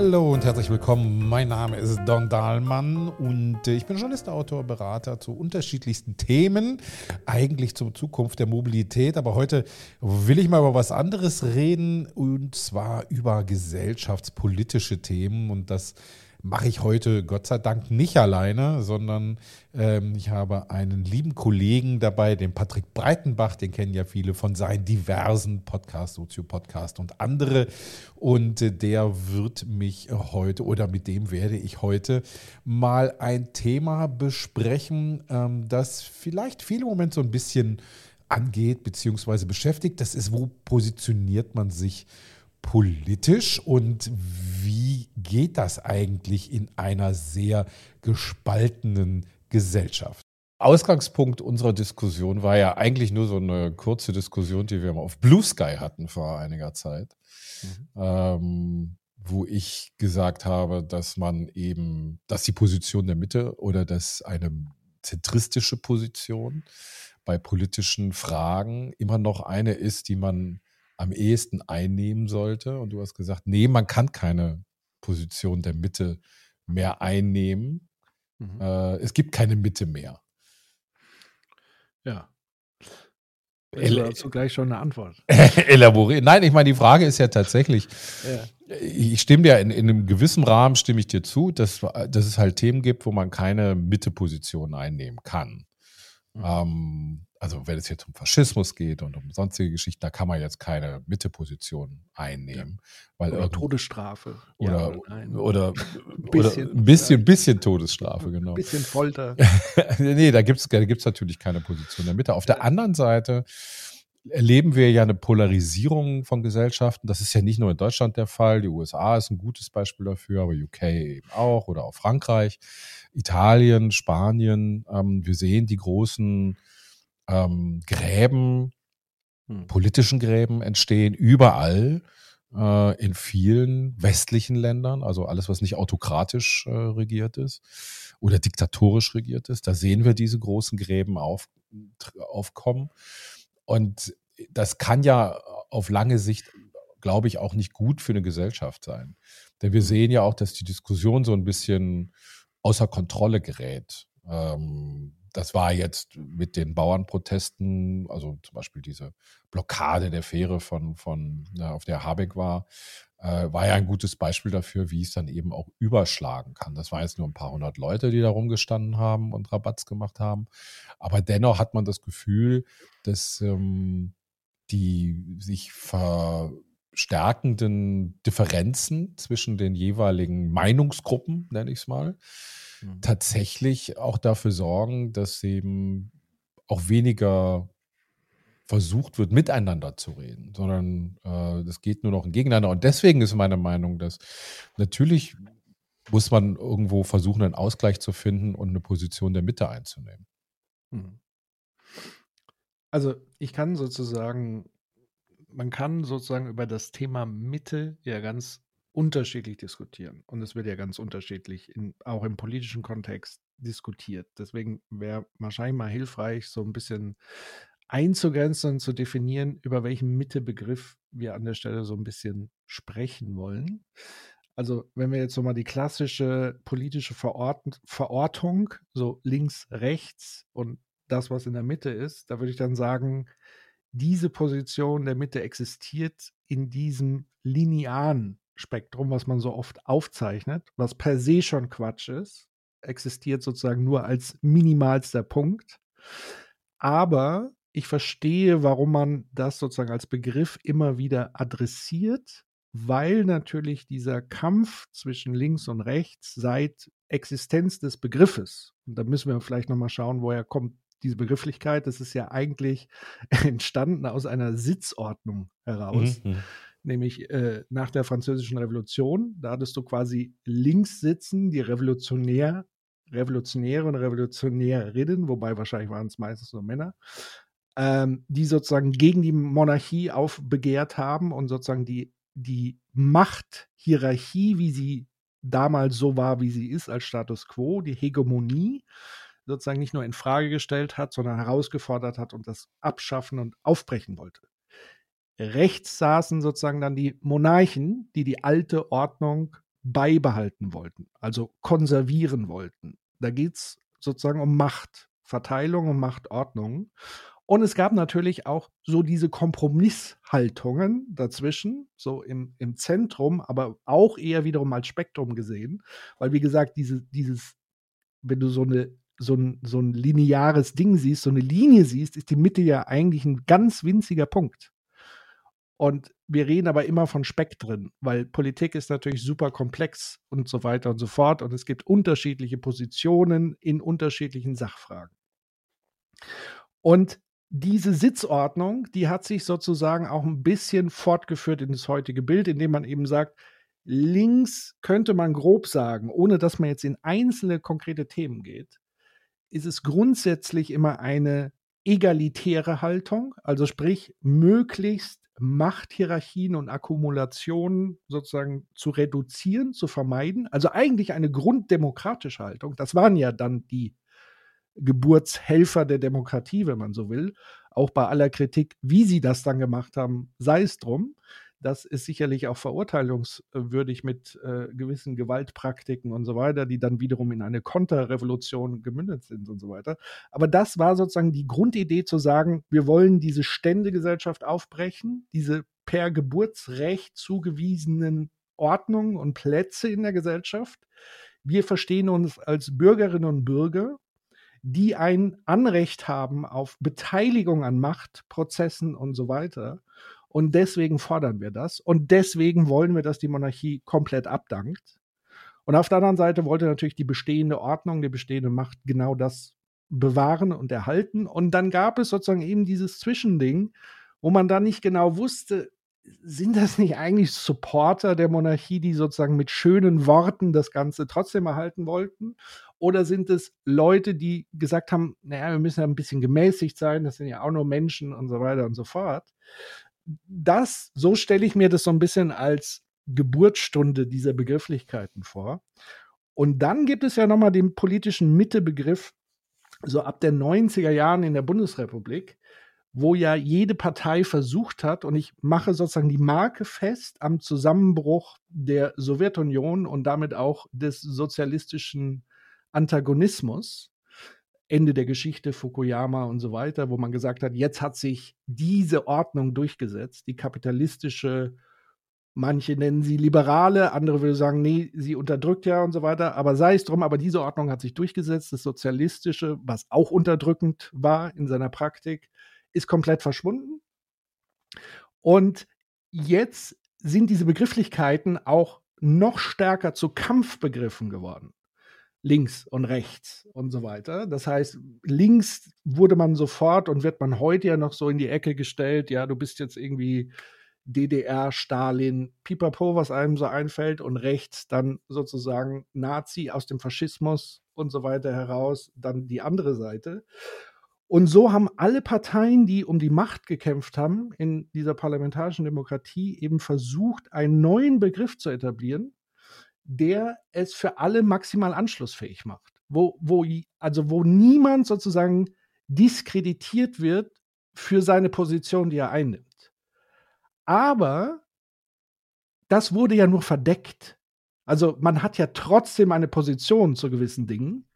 Hallo und herzlich willkommen. Mein Name ist Don Dahlmann und äh, ich bin Journalist, Autor, Berater zu unterschiedlichsten Themen, eigentlich zur Zukunft der Mobilität. Aber heute will ich mal über was anderes reden und zwar über gesellschaftspolitische Themen und das mache ich heute Gott sei Dank nicht alleine, sondern ähm, ich habe einen lieben Kollegen dabei, den Patrick Breitenbach, den kennen ja viele von seinen diversen Podcasts, Sozio-Podcast und andere. Und äh, der wird mich heute oder mit dem werde ich heute mal ein Thema besprechen, ähm, das vielleicht viele im Moment so ein bisschen angeht bzw. beschäftigt. Das ist, wo positioniert man sich politisch und wie geht das eigentlich in einer sehr gespaltenen Gesellschaft? Ausgangspunkt unserer Diskussion war ja eigentlich nur so eine kurze Diskussion, die wir mal auf Blue Sky hatten vor einiger Zeit, mhm. ähm, wo ich gesagt habe, dass man eben, dass die Position der Mitte oder dass eine zentristische Position bei politischen Fragen immer noch eine ist, die man am ehesten einnehmen sollte. Und du hast gesagt, nee, man kann keine Position der Mitte mehr einnehmen. Mhm. Äh, es gibt keine Mitte mehr. Ja. Also dazu gleich schon eine Antwort. Elaborieren. Nein, ich meine, die Frage ist ja tatsächlich, ja. ich stimme dir in, in, einem gewissen Rahmen stimme ich dir zu, dass, dass es halt Themen gibt, wo man keine Mitte-Position einnehmen kann. Mhm. Ähm, also wenn es jetzt um Faschismus geht und um sonstige Geschichten, da kann man jetzt keine Mitteposition einnehmen. Weil oder Todesstrafe. Oder, ja, oder, oder, bisschen, ein bisschen, bisschen Todesstrafe, genau. Ein bisschen Folter. nee, da gibt es da gibt's natürlich keine Position der Mitte. Auf der anderen Seite erleben wir ja eine Polarisierung von Gesellschaften. Das ist ja nicht nur in Deutschland der Fall. Die USA ist ein gutes Beispiel dafür, aber UK eben auch oder auch Frankreich, Italien, Spanien. Ähm, wir sehen die großen ähm, Gräben, hm. politischen Gräben entstehen überall äh, in vielen westlichen Ländern, also alles, was nicht autokratisch äh, regiert ist oder diktatorisch regiert ist. Da sehen wir diese großen Gräben auf, aufkommen. Und das kann ja auf lange Sicht, glaube ich, auch nicht gut für eine Gesellschaft sein. Denn wir hm. sehen ja auch, dass die Diskussion so ein bisschen außer Kontrolle gerät. Ähm, das war jetzt mit den Bauernprotesten, also zum Beispiel diese Blockade der Fähre von, von ja, auf der Habeck war, äh, war ja ein gutes Beispiel dafür, wie es dann eben auch überschlagen kann. Das waren jetzt nur ein paar hundert Leute, die da rumgestanden haben und Rabatz gemacht haben. Aber dennoch hat man das Gefühl, dass ähm, die sich verstärkenden Differenzen zwischen den jeweiligen Meinungsgruppen, nenne ich es mal, mhm. tatsächlich auch dafür sorgen, dass eben auch weniger versucht wird, miteinander zu reden, sondern äh, das geht nur noch gegeneinander. Und deswegen ist meine Meinung, dass natürlich muss man irgendwo versuchen, einen Ausgleich zu finden und eine Position der Mitte einzunehmen. Mhm. Also ich kann sozusagen, man kann sozusagen über das Thema Mitte ja ganz unterschiedlich diskutieren. Und es wird ja ganz unterschiedlich, in, auch im politischen Kontext diskutiert. Deswegen wäre wahrscheinlich mal hilfreich, so ein bisschen einzugrenzen und zu definieren, über welchen Mittebegriff wir an der Stelle so ein bisschen sprechen wollen. Also wenn wir jetzt so mal die klassische politische Verort Verortung, so links, rechts und das, was in der Mitte ist, da würde ich dann sagen, diese Position der Mitte existiert in diesem linearen Spektrum, was man so oft aufzeichnet, was per se schon Quatsch ist, existiert sozusagen nur als minimalster Punkt. Aber ich verstehe, warum man das sozusagen als Begriff immer wieder adressiert, weil natürlich dieser Kampf zwischen links und rechts seit Existenz des Begriffes, und da müssen wir vielleicht nochmal schauen, woher kommt diese Begrifflichkeit, das ist ja eigentlich entstanden aus einer Sitzordnung heraus. Mhm. Nämlich äh, nach der Französischen Revolution. Da hattest du quasi links sitzen, die Revolutionär, Revolutionäre und Revolutionärinnen, wobei wahrscheinlich waren es meistens nur Männer, ähm, die sozusagen gegen die Monarchie aufbegehrt haben und sozusagen die, die Machthierarchie, wie sie damals so war, wie sie ist, als Status quo, die Hegemonie, sozusagen nicht nur in Frage gestellt hat, sondern herausgefordert hat und das abschaffen und aufbrechen wollte. Rechts saßen sozusagen dann die Monarchen, die die alte Ordnung beibehalten wollten, also konservieren wollten. Da geht es sozusagen um Machtverteilung, um Machtordnung. Und es gab natürlich auch so diese Kompromisshaltungen dazwischen, so im, im Zentrum, aber auch eher wiederum als Spektrum gesehen. Weil, wie gesagt, diese, dieses, wenn du so eine so ein, so ein lineares Ding siehst, so eine Linie siehst, ist die Mitte ja eigentlich ein ganz winziger Punkt. Und wir reden aber immer von Spektren, weil Politik ist natürlich super komplex und so weiter und so fort. Und es gibt unterschiedliche Positionen in unterschiedlichen Sachfragen. Und diese Sitzordnung, die hat sich sozusagen auch ein bisschen fortgeführt in das heutige Bild, indem man eben sagt, links könnte man grob sagen, ohne dass man jetzt in einzelne konkrete Themen geht, ist es grundsätzlich immer eine egalitäre Haltung, also sprich möglichst Machthierarchien und Akkumulationen sozusagen zu reduzieren, zu vermeiden. Also eigentlich eine grunddemokratische Haltung. Das waren ja dann die Geburtshelfer der Demokratie, wenn man so will. Auch bei aller Kritik, wie sie das dann gemacht haben, sei es drum. Das ist sicherlich auch verurteilungswürdig mit äh, gewissen Gewaltpraktiken und so weiter, die dann wiederum in eine Konterrevolution gemündet sind und so weiter. Aber das war sozusagen die Grundidee zu sagen, wir wollen diese Ständegesellschaft aufbrechen, diese per Geburtsrecht zugewiesenen Ordnungen und Plätze in der Gesellschaft. Wir verstehen uns als Bürgerinnen und Bürger die ein Anrecht haben auf Beteiligung an Machtprozessen und so weiter. Und deswegen fordern wir das. Und deswegen wollen wir, dass die Monarchie komplett abdankt. Und auf der anderen Seite wollte natürlich die bestehende Ordnung, die bestehende Macht genau das bewahren und erhalten. Und dann gab es sozusagen eben dieses Zwischending, wo man dann nicht genau wusste, sind das nicht eigentlich Supporter der Monarchie, die sozusagen mit schönen Worten das Ganze trotzdem erhalten wollten? Oder sind es Leute, die gesagt haben, naja, wir müssen ja ein bisschen gemäßigt sein, das sind ja auch nur Menschen und so weiter und so fort? Das, so stelle ich mir das so ein bisschen als Geburtsstunde dieser Begrifflichkeiten vor. Und dann gibt es ja nochmal den politischen Mittebegriff, so ab den 90er Jahren in der Bundesrepublik, wo ja jede Partei versucht hat, und ich mache sozusagen die Marke fest am Zusammenbruch der Sowjetunion und damit auch des sozialistischen Antagonismus, Ende der Geschichte, Fukuyama und so weiter, wo man gesagt hat, jetzt hat sich diese Ordnung durchgesetzt, die kapitalistische, manche nennen sie liberale, andere würden sagen, nee, sie unterdrückt ja und so weiter, aber sei es drum, aber diese Ordnung hat sich durchgesetzt, das sozialistische, was auch unterdrückend war in seiner Praktik, ist komplett verschwunden. Und jetzt sind diese Begrifflichkeiten auch noch stärker zu Kampfbegriffen geworden. Links und rechts und so weiter. Das heißt, links wurde man sofort und wird man heute ja noch so in die Ecke gestellt, ja, du bist jetzt irgendwie DDR, Stalin, Pipapo, was einem so einfällt, und rechts dann sozusagen Nazi aus dem Faschismus und so weiter heraus, dann die andere Seite. Und so haben alle Parteien, die um die Macht gekämpft haben in dieser parlamentarischen Demokratie, eben versucht, einen neuen Begriff zu etablieren, der es für alle maximal anschlussfähig macht. Wo, wo, also wo niemand sozusagen diskreditiert wird für seine Position, die er einnimmt. Aber das wurde ja nur verdeckt. Also man hat ja trotzdem eine Position zu gewissen Dingen.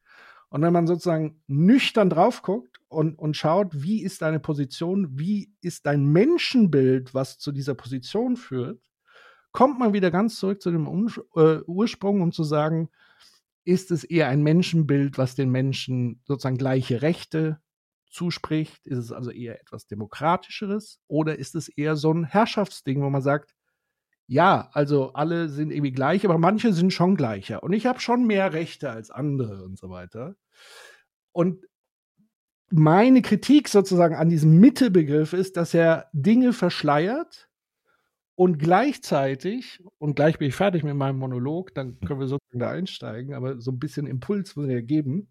Und wenn man sozusagen nüchtern drauf guckt, und, und schaut, wie ist deine Position, wie ist dein Menschenbild, was zu dieser Position führt, kommt man wieder ganz zurück zu dem um äh, Ursprung, um zu sagen, ist es eher ein Menschenbild, was den Menschen sozusagen gleiche Rechte zuspricht? Ist es also eher etwas Demokratischeres? Oder ist es eher so ein Herrschaftsding, wo man sagt, ja, also alle sind irgendwie gleich, aber manche sind schon gleicher. Und ich habe schon mehr Rechte als andere und so weiter. Und meine Kritik sozusagen an diesem Mittebegriff ist, dass er Dinge verschleiert und gleichzeitig, und gleich bin ich fertig mit meinem Monolog, dann können wir sozusagen da einsteigen, aber so ein bisschen Impuls muss er geben.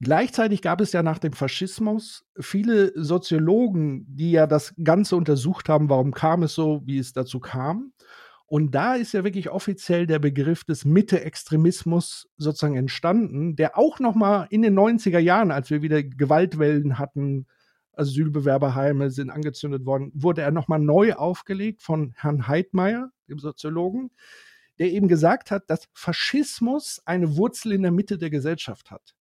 Gleichzeitig gab es ja nach dem Faschismus viele Soziologen, die ja das Ganze untersucht haben, warum kam es so, wie es dazu kam. Und da ist ja wirklich offiziell der Begriff des Mitte-Extremismus sozusagen entstanden, der auch noch mal in den 90er Jahren, als wir wieder Gewaltwellen hatten, Asylbewerberheime sind angezündet worden, wurde er noch mal neu aufgelegt von Herrn Heidmeier, dem Soziologen, der eben gesagt hat, dass Faschismus eine Wurzel in der Mitte der Gesellschaft hat.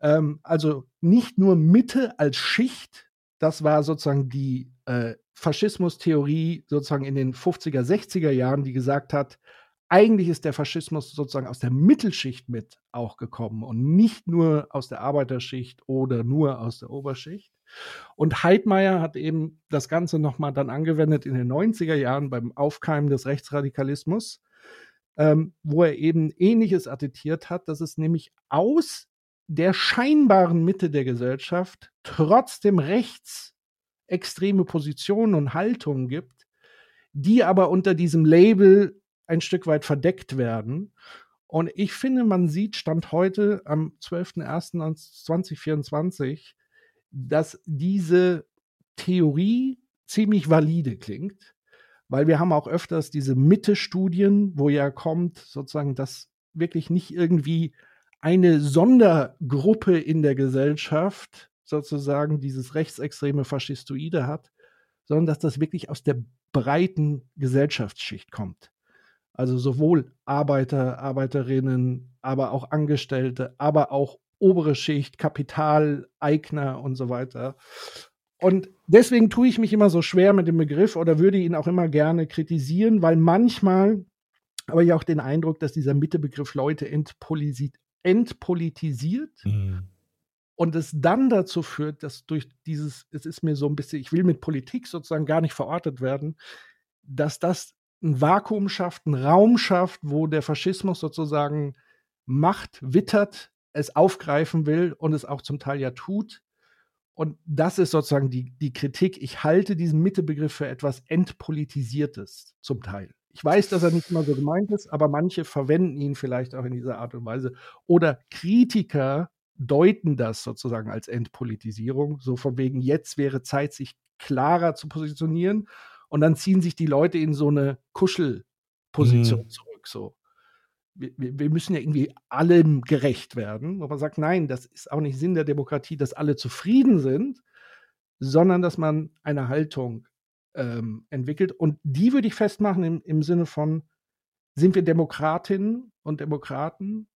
Ähm, also nicht nur Mitte als Schicht, das war sozusagen die äh, Faschismus-Theorie sozusagen in den 50er, 60er Jahren, die gesagt hat, eigentlich ist der Faschismus sozusagen aus der Mittelschicht mit auch gekommen und nicht nur aus der Arbeiterschicht oder nur aus der Oberschicht. Und Heidmeier hat eben das Ganze nochmal dann angewendet in den 90er Jahren beim Aufkeimen des Rechtsradikalismus, ähm, wo er eben Ähnliches attestiert hat, dass es nämlich aus der scheinbaren Mitte der Gesellschaft trotzdem rechtsextreme Positionen und Haltungen gibt, die aber unter diesem Label ein Stück weit verdeckt werden. Und ich finde, man sieht Stand heute am 12.01.2024, dass diese Theorie ziemlich valide klingt, weil wir haben auch öfters diese Mitte-Studien, wo ja kommt, sozusagen, dass wirklich nicht irgendwie eine Sondergruppe in der Gesellschaft sozusagen dieses rechtsextreme Faschistoide hat, sondern dass das wirklich aus der breiten Gesellschaftsschicht kommt. Also sowohl Arbeiter, Arbeiterinnen, aber auch Angestellte, aber auch obere Schicht, Kapitaleigner und so weiter. Und deswegen tue ich mich immer so schwer mit dem Begriff oder würde ihn auch immer gerne kritisieren, weil manchmal habe ich auch den Eindruck, dass dieser Mittebegriff Leute entpolitisiert, entpolitisiert mhm. und es dann dazu führt, dass durch dieses, es ist mir so ein bisschen, ich will mit Politik sozusagen gar nicht verortet werden, dass das ein Vakuum schafft, einen Raum schafft, wo der Faschismus sozusagen Macht wittert, es aufgreifen will und es auch zum Teil ja tut. Und das ist sozusagen die, die Kritik. Ich halte diesen Mittebegriff für etwas Entpolitisiertes zum Teil. Ich weiß, dass er nicht immer so gemeint ist, aber manche verwenden ihn vielleicht auch in dieser Art und Weise. Oder Kritiker deuten das sozusagen als Entpolitisierung, so von wegen, jetzt wäre Zeit, sich klarer zu positionieren. Und dann ziehen sich die Leute in so eine Kuschelposition mhm. zurück. So wir, wir müssen ja irgendwie allem gerecht werden. Wo man sagt, nein, das ist auch nicht Sinn der Demokratie, dass alle zufrieden sind, sondern dass man eine Haltung ähm, entwickelt. Und die würde ich festmachen im, im Sinne von, sind wir Demokratinnen und Demokraten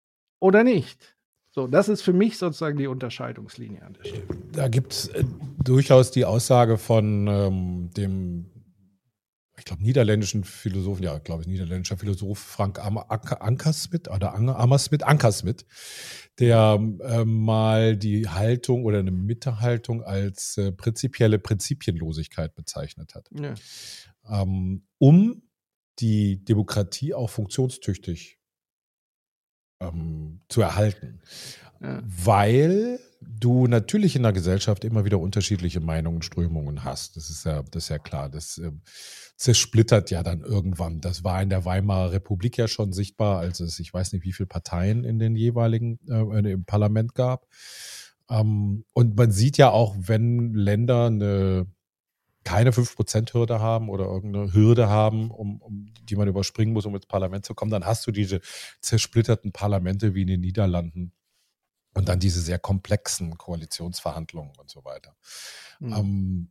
oder nicht? So, das ist für mich sozusagen die Unterscheidungslinie an der Stelle. Da gibt es äh, durchaus die Aussage von ähm, dem ich glaube, niederländischen Philosophen, ja, glaube ich, niederländischer Philosoph Frank Ankersmit oder Amersmit, Ankersmit, der äh, mal die Haltung oder eine Mittehaltung als äh, prinzipielle Prinzipienlosigkeit bezeichnet hat. Ja. Ähm, um die Demokratie auch funktionstüchtig ähm, zu erhalten. Ja. Weil du natürlich in der Gesellschaft immer wieder unterschiedliche Meinungen, Strömungen hast. Das ist ja, das ist ja klar. Das äh, zersplittert ja dann irgendwann. Das war in der Weimarer Republik ja schon sichtbar, als es, ich weiß nicht, wie viele Parteien in den jeweiligen äh, im Parlament gab. Ähm, und man sieht ja auch, wenn Länder eine keine 5%-Hürde haben oder irgendeine Hürde haben, um, um, die man überspringen muss, um ins Parlament zu kommen, dann hast du diese zersplitterten Parlamente wie in den Niederlanden und dann diese sehr komplexen Koalitionsverhandlungen und so weiter. Mhm. Ähm,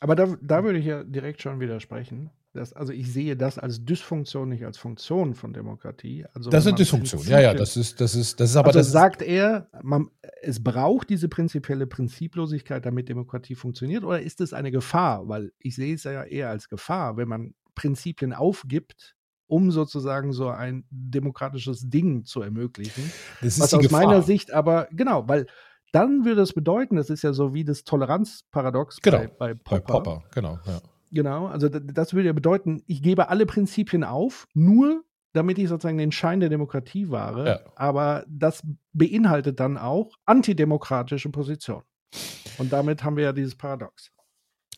aber da, da würde ich ja direkt schon widersprechen. Das, also ich sehe das als Dysfunktion, nicht als Funktion von Demokratie. Also das ist eine Dysfunktion, ja, ja, das ist, das ist, das ist aber also das sagt er, man, es braucht diese prinzipielle Prinziplosigkeit, damit Demokratie funktioniert, oder ist es eine Gefahr? Weil ich sehe es ja eher als Gefahr, wenn man Prinzipien aufgibt, um sozusagen so ein demokratisches Ding zu ermöglichen. Das ist was aus Gefahr. meiner Sicht aber, genau, weil dann würde es bedeuten, das ist ja so wie das Toleranzparadox genau, bei, bei Popper. Bei Popper, genau, ja. Genau, also das würde ja bedeuten, ich gebe alle Prinzipien auf, nur damit ich sozusagen den Schein der Demokratie wahre. Ja. Aber das beinhaltet dann auch antidemokratische Positionen. Und damit haben wir ja dieses Paradox.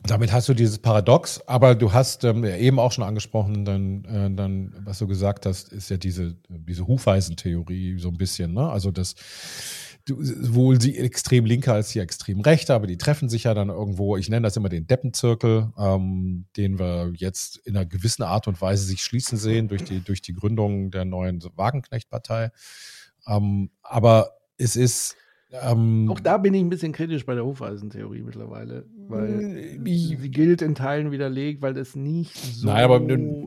Damit hast du dieses Paradox, aber du hast ähm, eben auch schon angesprochen, dann, äh, dann, was du gesagt hast, ist ja diese, diese Hufeisentheorie so ein bisschen, ne? Also das sowohl die extrem linke als die extrem rechte, aber die treffen sich ja dann irgendwo, ich nenne das immer den Deppenzirkel, ähm, den wir jetzt in einer gewissen Art und Weise sich schließen sehen durch die, durch die Gründung der neuen Wagenknecht-Partei. Ähm, aber es ist Ähm, auch da bin ich ein bisschen kritisch bei der Hufeisentheorie mittlerweile, weil ich, sie gilt in Teilen widerlegt, weil es nicht so nein, aber,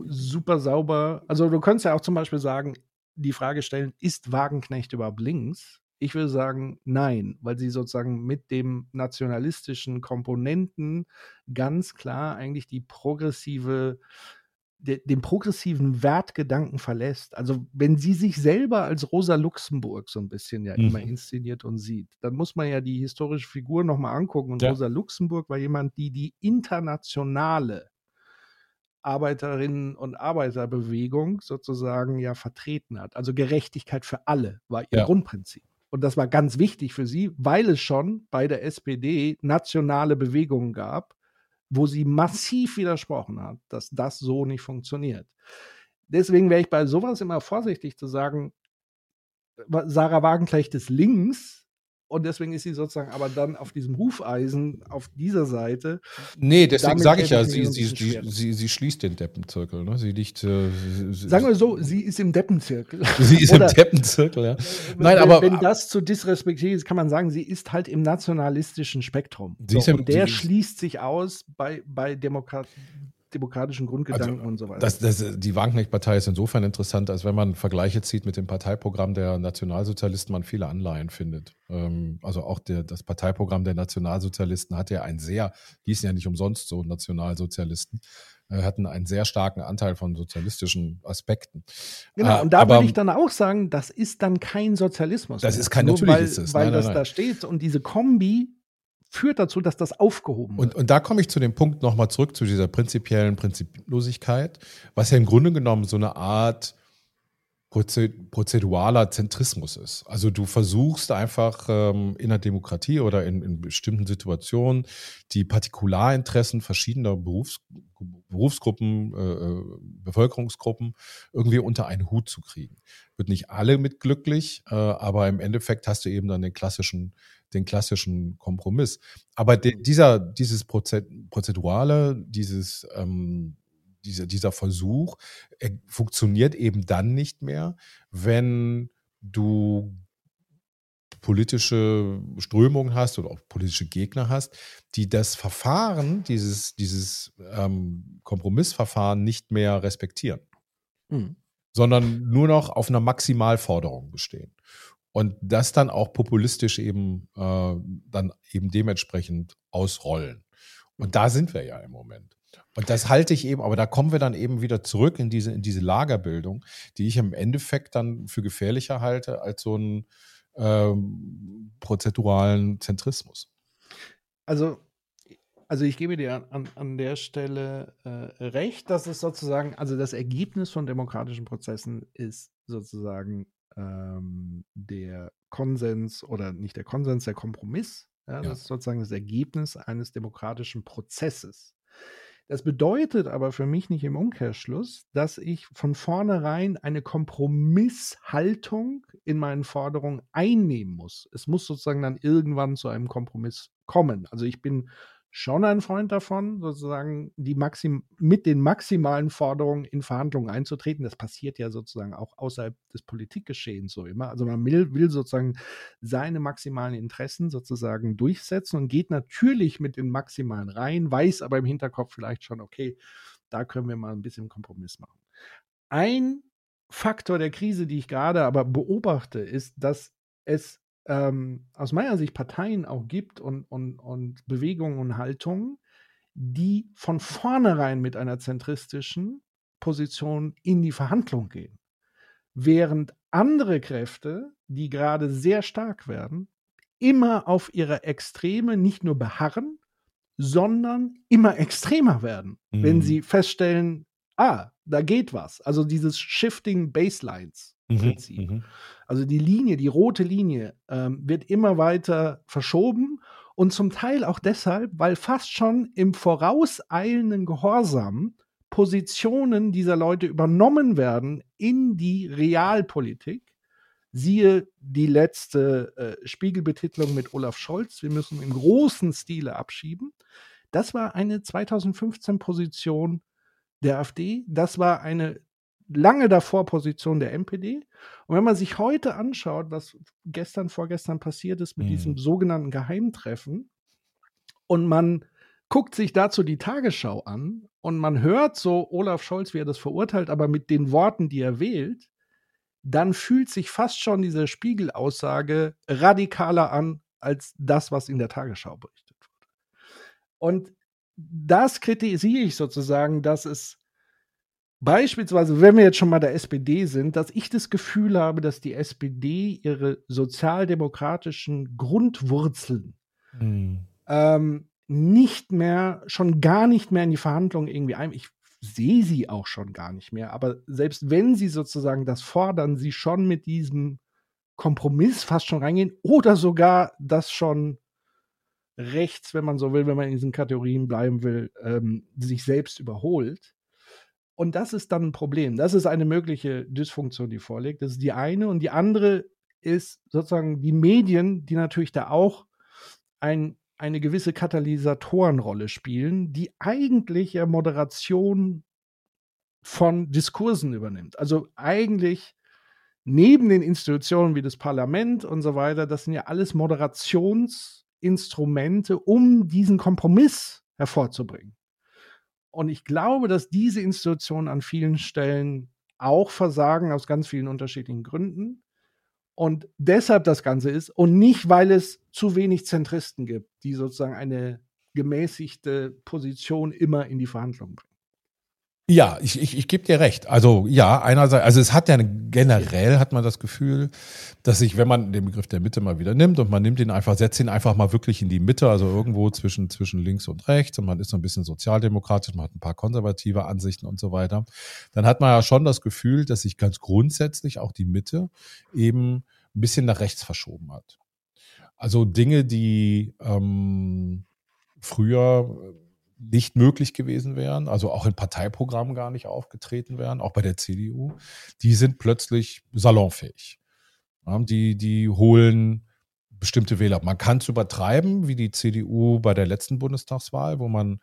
super sauber. Also du könntest ja auch zum Beispiel sagen, die Frage stellen, ist Wagenknecht überhaupt links? Ich würde sagen, nein, weil sie sozusagen mit dem nationalistischen Komponenten ganz klar eigentlich die progressive de, den progressiven Wertgedanken verlässt. Also wenn sie sich selber als Rosa Luxemburg so ein bisschen ja mhm. immer inszeniert und sieht, dann muss man ja die historische Figur nochmal angucken. Und ja. Rosa Luxemburg war jemand, die die internationale Arbeiterinnen- und Arbeiterbewegung sozusagen ja vertreten hat. Also Gerechtigkeit für alle war ihr ja. Grundprinzip. Und das war ganz wichtig für sie, weil es schon bei der SPD nationale Bewegungen gab, wo sie massiv widersprochen hat, dass das so nicht funktioniert. Deswegen wäre ich bei sowas immer vorsichtig zu sagen, Sarah Wagenknecht ist links, und deswegen ist sie sozusagen aber dann auf diesem Hufeisen auf dieser Seite. Nee, deswegen sage ich ja, sie, sie, sie, sie, sie schließt den Deppenzirkel. Ne? Sie liegt. Äh, Sagen wir so, sie ist im Deppenzirkel. Sie ist Oder, im Deppenzirkel, ja. Nein, wenn, aber. Wenn das zu disrespektieren ist, kann man sagen, sie ist halt im nationalistischen Spektrum. So, im, und der schließt sich aus bei, bei Demokrat demokratischen Grundgedanken also, und so weiter. Das, das, die Wagenknecht-Partei ist insofern interessant, als wenn man Vergleiche zieht mit dem Parteiprogramm der Nationalsozialisten, man viele Anleihen findet. Ähm, also auch der, das Parteiprogramm der Nationalsozialisten hat ja ein sehr, die hießen ja nicht umsonst so Nationalsozialisten, äh, hatten einen sehr starken Anteil von sozialistischen Aspekten. Genau, äh, und da aber, würde ich dann auch sagen, das ist dann kein Sozialismus. Das mehr. ist kein, natürlich weil, ist es. Weil nein, das nein, nein. da steht und diese Kombi führt dazu, dass das aufgehoben wird. Und, und da komme ich zu dem Punkt nochmal zurück, zu dieser prinzipiellen Prinziplosigkeit, was ja im Grunde genommen so eine Art prozedualer Zentrismus ist. Also du versuchst einfach ähm, in der Demokratie oder in, in, bestimmten Situationen die Partikularinteressen verschiedener Berufs, Berufsgruppen, äh, äh, Bevölkerungsgruppen irgendwie unter einen Hut zu kriegen. Wird nicht alle mit glücklich, äh, aber im Endeffekt hast du eben dann den klassischen den klassischen Kompromiss. Aber de, dieser, dieses Prozedurale, dieses, ähm, dieser, dieser Versuch äh, funktioniert eben dann nicht mehr, wenn du politische Strömungen hast oder auch politische Gegner hast, die das Verfahren, dieses, dieses ähm, Kompromissverfahren nicht mehr respektieren, mhm. sondern nur noch auf einer Maximalforderung bestehen und das dann auch populistisch eben äh, dann eben dementsprechend ausrollen. Und da sind wir ja im Moment. Und das halte ich eben, aber da kommen wir dann eben wieder zurück in diese, in diese Lagerbildung, die ich im Endeffekt dann für gefährlicher halte als so einen ähm, prozeduralen Zentrismus. Also, also ich gebe dir an, an der Stelle äh, recht, dass es sozusagen, also das Ergebnis von demokratischen Prozessen ist sozusagen ähm, der Konsens oder nicht der Konsens, der Kompromiss. Ja, ja. Das ist sozusagen das Ergebnis eines demokratischen Prozesses. Das bedeutet aber für mich nicht im Umkehrschluss, dass ich von vornherein eine Kompromisshaltung in meinen Forderungen einnehmen muss. Es muss sozusagen dann irgendwann zu einem Kompromiss kommen. Also ich bin schon ein Freund davon, sozusagen die Maxim mit den maximalen Forderungen in Verhandlungen einzutreten. Das passiert ja sozusagen auch außerhalb des Politikgeschehens so immer. Also man will, will sozusagen seine maximalen Interessen sozusagen durchsetzen und geht natürlich mit den maximalen rein, weiß aber im Hinterkopf vielleicht schon, okay, da können wir mal ein bisschen Kompromiss machen. Ein Faktor der Krise, die ich gerade aber beobachte, ist, dass es ähm, aus meiner Sicht Parteien auch gibt und, und, und Bewegungen und Haltungen, die von vornherein mit einer zentristischen Position in die Verhandlung gehen. Während andere Kräfte, die gerade sehr stark werden, immer auf ihre Extreme nicht nur beharren, sondern immer extremer werden, mhm. wenn sie feststellen, ah, da geht was. Also dieses Shifting Baselines. Mhm, Prinzip. Mhm, also die Linie, die rote Linie, ähm, wird immer weiter verschoben und zum Teil auch deshalb, weil fast schon im vorauseilenden Gehorsam Positionen dieser Leute übernommen werden in die Realpolitik. Siehe die letzte äh, Spiegelbetitlung mit Olaf Scholz. Wir müssen im großen Stile abschieben. Das war eine 2015 Position der AfD. Das war eine lange davor Position der NPD. Und wenn man sich heute anschaut, was gestern, vorgestern passiert ist mit mhm. diesem sogenannten Geheimtreffen, und man guckt sich dazu die Tagesschau an und man hört so Olaf Scholz, wie er das verurteilt, aber mit den Worten, die er wählt, dann fühlt sich fast schon diese Spiegelaussage radikaler an als das, was in der Tagesschau berichtet wurde. Und das kritisiere ich sozusagen, dass es Beispielsweise, wenn wir jetzt schon mal der SPD sind, dass ich das Gefühl habe, dass die SPD ihre sozialdemokratischen Grundwurzeln mhm. ähm, nicht mehr, schon gar nicht mehr in die Verhandlungen irgendwie ein. Ich sehe sie auch schon gar nicht mehr. Aber selbst wenn sie sozusagen das fordern, sie schon mit diesem Kompromiss fast schon reingehen oder sogar das schon rechts, wenn man so will, wenn man in diesen Kategorien bleiben will, ähm, sich selbst überholt. Und das ist dann ein Problem. Das ist eine mögliche Dysfunktion, die vorliegt. Das ist die eine. Und die andere ist sozusagen die Medien, die natürlich da auch ein, eine gewisse Katalysatorenrolle spielen, die eigentlich ja Moderation von Diskursen übernimmt. Also eigentlich neben den Institutionen wie das Parlament und so weiter, das sind ja alles Moderationsinstrumente, um diesen Kompromiss hervorzubringen. Und ich glaube, dass diese Institutionen an vielen Stellen auch versagen aus ganz vielen unterschiedlichen Gründen. Und deshalb das Ganze ist und nicht, weil es zu wenig Zentristen gibt, die sozusagen eine gemäßigte Position immer in die Verhandlungen bringen. Ja, ich, ich, ich gebe dir recht. Also ja, einerseits, also es hat ja generell hat man das Gefühl, dass sich, wenn man den Begriff der Mitte mal wieder nimmt und man nimmt ihn einfach, setzt ihn einfach mal wirklich in die Mitte, also irgendwo zwischen, zwischen links und rechts und man ist so ein bisschen sozialdemokratisch, man hat ein paar konservative Ansichten und so weiter, dann hat man ja schon das Gefühl, dass sich ganz grundsätzlich auch die Mitte eben ein bisschen nach rechts verschoben hat. Also Dinge, die ähm, früher nicht möglich gewesen wären, also auch in Parteiprogrammen gar nicht aufgetreten wären, auch bei der CDU, die sind plötzlich salonfähig. die, die holen bestimmte Wähler. Man kann es übertreiben, wie die CDU bei der letzten Bundestagswahl, wo man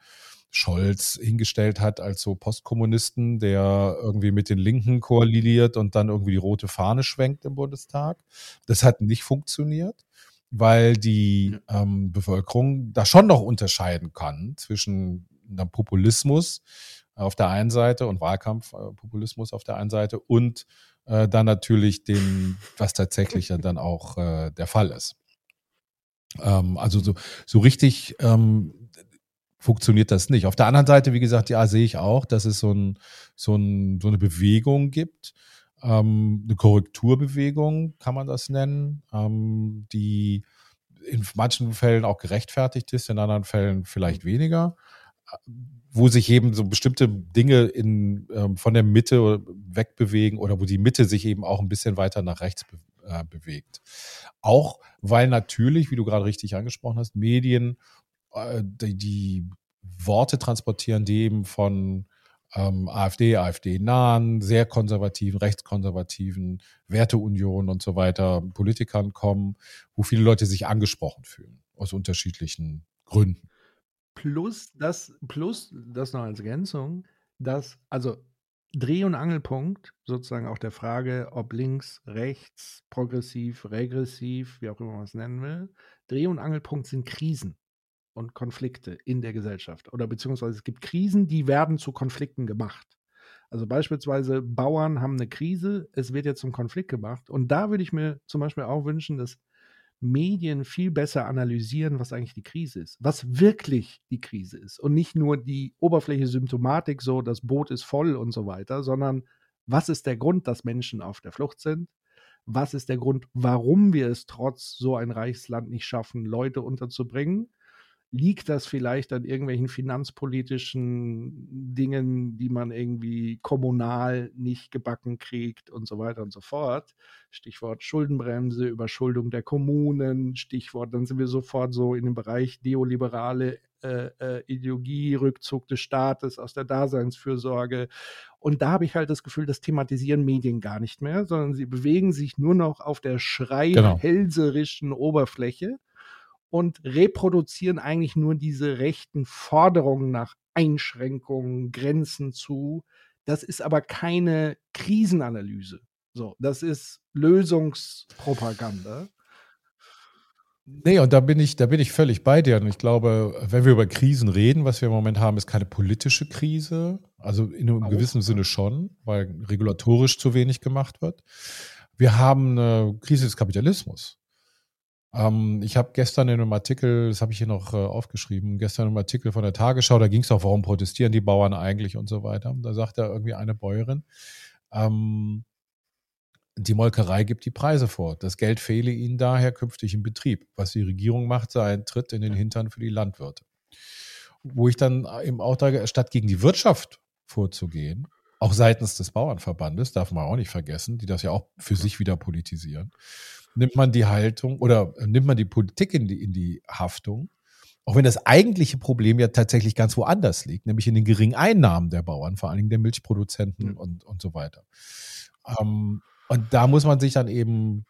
Scholz hingestellt hat als so Postkommunisten, der irgendwie mit den Linken koaliert und dann irgendwie die rote Fahne schwenkt im Bundestag. Das hat nicht funktioniert weil die ähm, Bevölkerung da schon noch unterscheiden kann zwischen einem Populismus auf der einen Seite und Wahlkampfpopulismus auf der einen Seite und äh, dann natürlich dem, was tatsächlich dann auch äh, der Fall ist. Ähm, also so, so richtig ähm, funktioniert das nicht. Auf der anderen Seite, wie gesagt, ja, sehe ich auch, dass es so, ein, so, ein, so eine Bewegung gibt, ähm, eine Korrekturbewegung, kann man das nennen, ähm, die in manchen Fällen auch gerechtfertigt ist, in anderen Fällen vielleicht weniger, wo sich eben so bestimmte Dinge in, ähm, von der Mitte wegbewegen oder wo die Mitte sich eben auch ein bisschen weiter nach rechts be äh, bewegt. Auch weil natürlich, wie du gerade richtig angesprochen hast, Medien äh, die, die Worte transportieren, die eben von ähm, AfD, AfD-nahen, sehr konservativen, rechtskonservativen, Werteunion und so weiter Politikern kommen, wo viele Leute sich angesprochen fühlen, aus unterschiedlichen Gründen. Plus das, plus das noch als Ergänzung, dass, also Dreh- und Angelpunkt sozusagen auch der Frage, ob links, rechts, progressiv, regressiv, wie auch immer man es nennen will, Dreh- und Angelpunkt sind Krisen und Konflikte in der Gesellschaft. Oder beziehungsweise es gibt Krisen, die werden zu Konflikten gemacht. Also beispielsweise Bauern haben eine Krise, es wird jetzt zum Konflikt gemacht. Und da würde ich mir zum Beispiel auch wünschen, dass Medien viel besser analysieren, was eigentlich die Krise ist, was wirklich die Krise ist und nicht nur die oberflächliche Symptomatik, so das Boot ist voll und so weiter, sondern was ist der Grund, dass Menschen auf der Flucht sind? Was ist der Grund, warum wir es trotz so ein Reichsland nicht schaffen, Leute unterzubringen? Liegt das vielleicht an irgendwelchen finanzpolitischen Dingen, die man irgendwie kommunal nicht gebacken kriegt und so weiter und so fort. Stichwort Schuldenbremse, Überschuldung der Kommunen, Stichwort, dann sind wir sofort so in dem Bereich neoliberale äh, äh, Ideologie, Rückzug des Staates aus der Daseinsfürsorge. Und da habe ich halt das Gefühl, das thematisieren Medien gar nicht mehr, sondern sie bewegen sich nur noch auf der schreihälserischen genau. Oberfläche und reproduzieren eigentlich nur diese rechten Forderungen nach Einschränkungen, Grenzen zu, Das ist aber keine Krisenanalyse. So, das ist Lösungspropaganda. Nee, und da bin ich, da bin ich völlig bei dir. Und ich glaube, wenn wir über Krisen reden, was wir im Moment haben, ist keine politische Krise. Also in einem Auch, gewissen. Sinne schon, weil regulatorisch zu wenig gemacht wird. Wir haben eine Krise des Kapitalismus. Ähm, ich habe gestern in einem Artikel, das habe ich hier noch äh, aufgeschrieben, gestern in einem Artikel von der Tagesschau, da ging es auch, warum protestieren die Bauern eigentlich und so weiter. Da sagt da irgendwie eine Bäuerin, ähm, die Molkerei gibt die Preise vor. Das Geld fehle ihnen daher künftig im Betrieb. Was die Regierung macht, sei ein Tritt in den Hintern für die Landwirte. Wo ich dann eben auch da, statt gegen die Wirtschaft vorzugehen, auch seitens des Bauernverbandes, darf man auch nicht vergessen, die das ja auch für sich wieder politisieren, nimmt man die Haltung oder nimmt man die Politik in die, in die Haftung, auch wenn das eigentliche Problem ja tatsächlich ganz woanders liegt, nämlich in den geringen Einnahmen der Bauern, vor allen Dingen der Milchproduzenten mhm. und, und so weiter. Ähm, und da muss man sich dann eben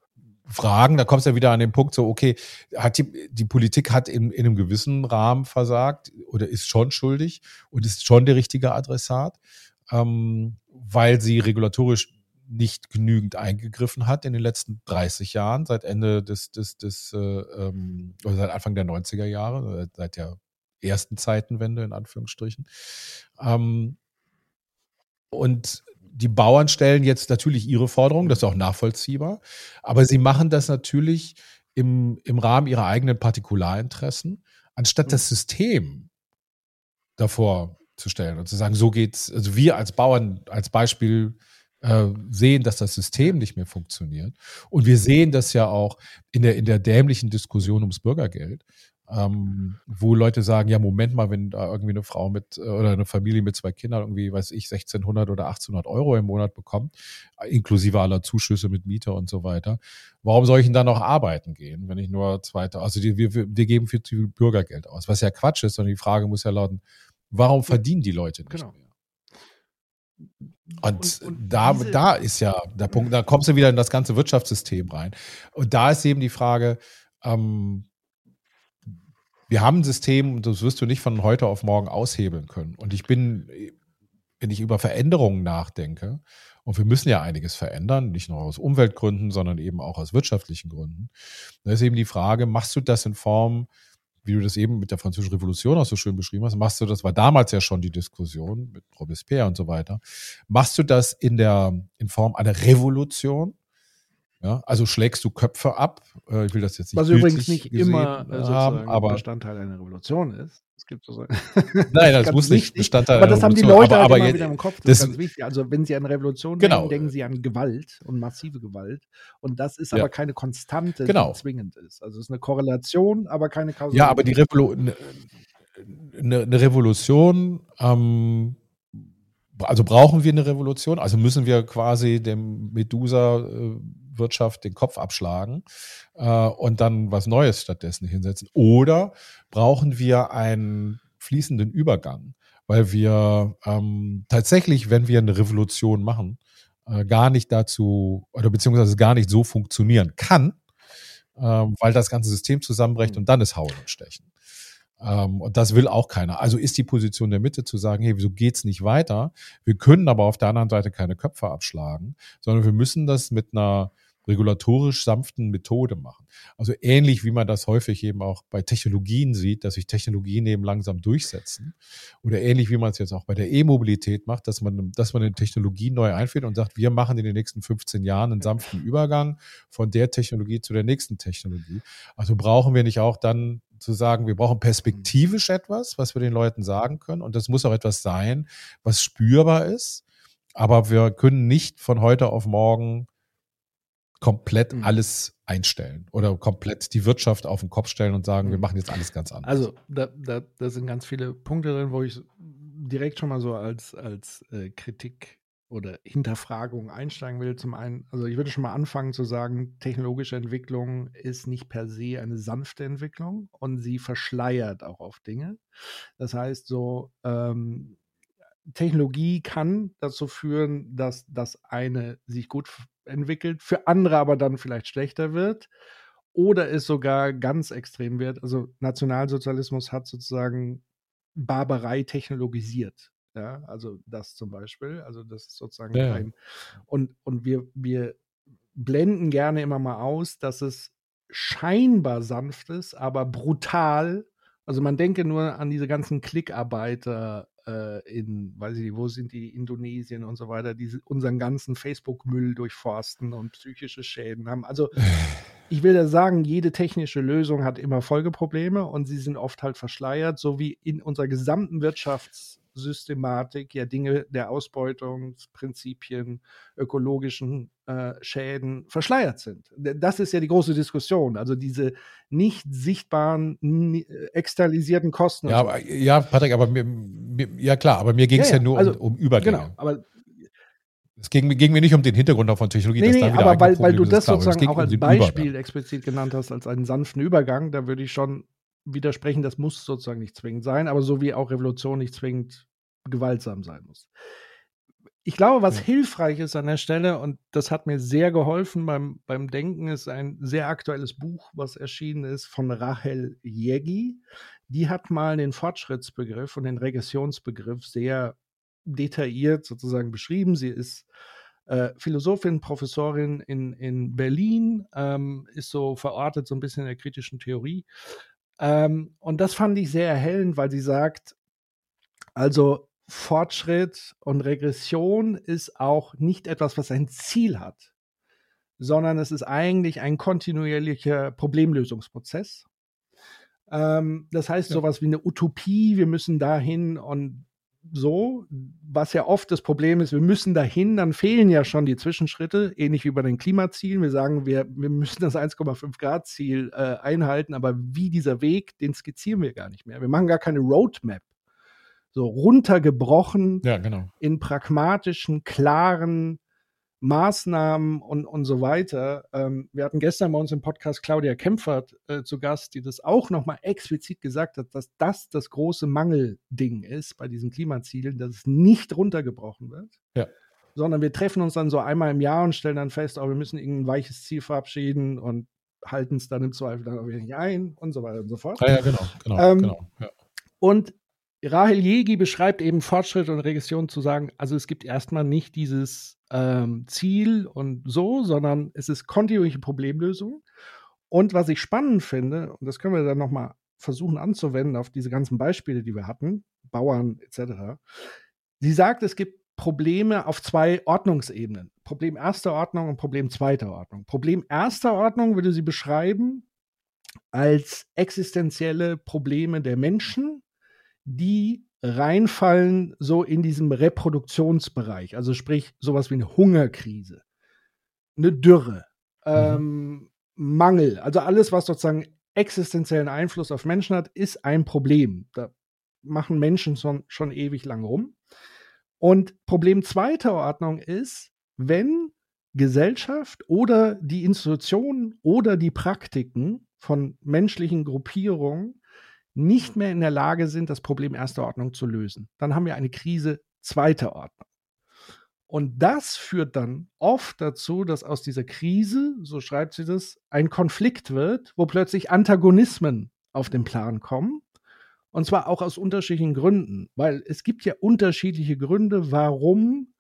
fragen, da kommst du ja wieder an den Punkt so, okay, hat die, die Politik hat in, in einem gewissen Rahmen versagt oder ist schon schuldig und ist schon der richtige Adressat, ähm, weil sie regulatorisch nicht genügend eingegriffen hat in den letzten 30 Jahren, seit Ende des, des, des äh, ähm, oder seit Anfang der 90er Jahre, seit der ersten Zeitenwende in Anführungsstrichen. Ähm, und die Bauern stellen jetzt natürlich ihre Forderungen, das ist auch nachvollziehbar, aber sie machen das natürlich im, im Rahmen ihrer eigenen Partikularinteressen, anstatt das System davor zu stellen und zu sagen, so geht's, also wir als Bauern als Beispiel äh, sehen, dass das System nicht mehr funktioniert. Und wir sehen das ja auch in der, in der dämlichen Diskussion ums Bürgergeld, ähm, wo Leute sagen, ja, Moment mal, wenn da irgendwie eine Frau mit äh, oder eine Familie mit zwei Kindern irgendwie, weiß ich, 1600 oder 1800 Euro im Monat bekommt, inklusive aller Zuschüsse mit Mieter und so weiter, warum soll ich denn dann noch arbeiten gehen, wenn ich nur zweite, also die, wir, wir geben viel zu viel Bürgergeld aus, was ja Quatsch ist, sondern die Frage muss ja lauten, warum verdienen die Leute nicht genau. mehr? Und, und, und da, da ist ja der Punkt, da kommst du wieder in das ganze Wirtschaftssystem rein. Und da ist eben die Frage, ähm, wir haben ein System, das wirst du nicht von heute auf morgen aushebeln können. Und ich bin, wenn ich über Veränderungen nachdenke, und wir müssen ja einiges verändern, nicht nur aus Umweltgründen, sondern eben auch aus wirtschaftlichen Gründen, da ist eben die Frage, machst du das in Form, wie du das eben mit der Französischen Revolution auch so schön beschrieben hast, machst du das, war damals ja schon die Diskussion mit Robespierre und so weiter, machst du das in der, in Form einer Revolution, ja, also schlägst du Köpfe ab. Äh, ich will das jetzt nicht Was übrigens nicht immer äh, haben, aber Bestandteil einer Revolution ist. Es gibt so Nein, das, muss nicht Bestandteil aber das haben die Leute aber, halt immer wieder im Kopf. Das, das, ist ganz wichtig. Also wenn sie an Revolution genau. denken, denken sie an Gewalt und massive Gewalt. Und das ist ja. aber keine Konstante, genau. die zwingend ist. Also es ist eine Korrelation, aber keine Kausalität. Ja, aber die Revolu eine, eine Revolution ähm, also brauchen wir eine Revolution? Also müssen wir quasi dem Medusa äh, Wirtschaft den Kopf abschlagen äh, und dann was Neues stattdessen hinsetzen? Oder brauchen wir einen fließenden Übergang, weil wir ähm, tatsächlich, wenn wir eine Revolution machen, äh, gar nicht dazu oder beziehungsweise gar nicht so funktionieren kann, äh, weil das ganze System zusammenbricht und dann ist Hauen und Stechen. Ähm, und das will auch keiner. Also ist die Position der Mitte zu sagen, hey, wieso geht's nicht weiter? Wir können aber auf der anderen Seite keine Köpfe abschlagen, sondern wir müssen das mit einer regulatorisch sanften Methode machen. Also ähnlich wie man das häufig eben auch bei Technologien sieht, dass sich Technologien eben langsam durchsetzen. Oder ähnlich wie man es jetzt auch bei der E-Mobilität macht, dass man, dass man eine Technologie neu einführt und sagt, wir machen in den nächsten 15 Jahren einen sanften Übergang von der Technologie zu der nächsten Technologie. Also brauchen wir nicht auch dann zu sagen, wir brauchen perspektivisch etwas, was wir den Leuten sagen können. Und das muss auch etwas sein, was spürbar ist. Aber wir können nicht von heute auf morgen komplett mhm. alles einstellen oder komplett die Wirtschaft auf den Kopf stellen und sagen, wir mhm. machen jetzt alles ganz anders. Also da, da, da sind ganz viele Punkte drin, wo ich direkt schon mal so als, als äh, Kritik oder Hinterfragung einsteigen will. Zum einen, also ich würde schon mal anfangen zu sagen, technologische Entwicklung ist nicht per se eine sanfte Entwicklung und sie verschleiert auch auf Dinge. Das heißt, so ähm, Technologie kann dazu führen, dass das eine sich gut entwickelt, für andere aber dann vielleicht schlechter wird oder es sogar ganz extrem wird. Also Nationalsozialismus hat sozusagen Barbarei technologisiert. Ja, also das zum Beispiel. Also das ist sozusagen Ja, kein. Und, und wir, wir blenden gerne immer mal aus, dass es scheinbar sanft ist, aber brutal. Also man denke nur an diese ganzen Klickarbeiter äh, in, weiß ich nicht, wo sind die, Indonesien und so weiter, die unseren ganzen Facebook-Müll durchforsten und psychische Schäden haben. Also ich will da sagen, jede technische Lösung hat immer Folgeprobleme und sie sind oft halt verschleiert, so wie in unserer gesamten Wirtschaftssystematik ja Dinge der Ausbeutungsprinzipien, ökologischen äh, Schäden verschleiert sind. Das ist ja die große Diskussion. Also diese nicht sichtbaren, nie, externalisierten Kosten. Ja, aber, ja Patrick, aber mir, mir, ja klar, aber mir ging es ja, ja, nur also, um, um Übergänge. Genau, aber es ging, ging, mir nicht um den Hintergrund von Technologie. Nee, nee, aber weil, weil du das sozusagen auch um als Beispiel Übergang. explizit genannt hast, als einen sanften Übergang, da würde ich schon widersprechen, das muss sozusagen nicht zwingend sein, aber so wie auch Revolution nicht zwingend gewaltsam sein muss. Ich glaube, was ja. hilfreich ist an der Stelle, und das hat mir sehr geholfen beim, beim Denken, ist ein sehr aktuelles Buch, was erschienen ist von Rachel Jägi. Die hat mal den Fortschrittsbegriff und den Regressionsbegriff sehr detailliert sozusagen beschrieben. Sie ist äh, Philosophin, Professorin in, in Berlin, ähm, ist so verortet so ein bisschen in der kritischen Theorie. Ähm, und das fand ich sehr erhellend, weil sie sagt, also Fortschritt und Regression ist auch nicht etwas, was ein Ziel hat, sondern es ist eigentlich ein kontinuierlicher Problemlösungsprozess. Ähm, das heißt, ja. sowas wie eine Utopie, wir müssen dahin und so, was ja oft das Problem ist, wir müssen dahin, dann fehlen ja schon die Zwischenschritte, ähnlich wie bei den Klimazielen. Wir sagen, wir, wir müssen das 1,5 Grad Ziel äh, einhalten, aber wie dieser Weg, den skizzieren wir gar nicht mehr. Wir machen gar keine Roadmap. So runtergebrochen ja, genau. in pragmatischen, klaren Maßnahmen und, und so weiter. Ähm, wir hatten gestern bei uns im Podcast Claudia Kempfert äh, zu Gast, die das auch nochmal explizit gesagt hat, dass das das große Mangelding ist bei diesen Klimazielen, dass es nicht runtergebrochen wird. Ja. Sondern wir treffen uns dann so einmal im Jahr und stellen dann fest, oh, wir müssen irgendein weiches Ziel verabschieden und halten es dann im Zweifel dann auch wieder nicht ein und so weiter und so fort. Ja, ja genau, genau, ähm, genau. Ja. Und Rahel Jegi beschreibt eben Fortschritt und Regression zu sagen, also es gibt erstmal nicht dieses ähm, Ziel und so, sondern es ist kontinuierliche Problemlösung. Und was ich spannend finde, und das können wir dann nochmal versuchen anzuwenden auf diese ganzen Beispiele, die wir hatten, Bauern etc., sie sagt, es gibt Probleme auf zwei Ordnungsebenen. Problem erster Ordnung und Problem zweiter Ordnung. Problem erster Ordnung würde sie beschreiben als existenzielle Probleme der Menschen, die reinfallen so in diesem Reproduktionsbereich. Also sprich sowas wie eine Hungerkrise, eine Dürre, mhm. ähm, Mangel. Also alles, was sozusagen existenziellen Einfluss auf Menschen hat, ist ein Problem. Da machen Menschen schon, schon ewig lang rum. Und Problem zweiter Ordnung ist, wenn Gesellschaft oder die Institutionen oder die Praktiken von menschlichen Gruppierungen nicht mehr in der Lage sind, das Problem erster Ordnung zu lösen. Dann haben wir eine Krise zweiter Ordnung. Und das führt dann oft dazu, dass aus dieser Krise, so schreibt sie das, ein Konflikt wird, wo plötzlich Antagonismen auf den Plan kommen. Und zwar auch aus unterschiedlichen Gründen, weil es gibt ja unterschiedliche Gründe, warum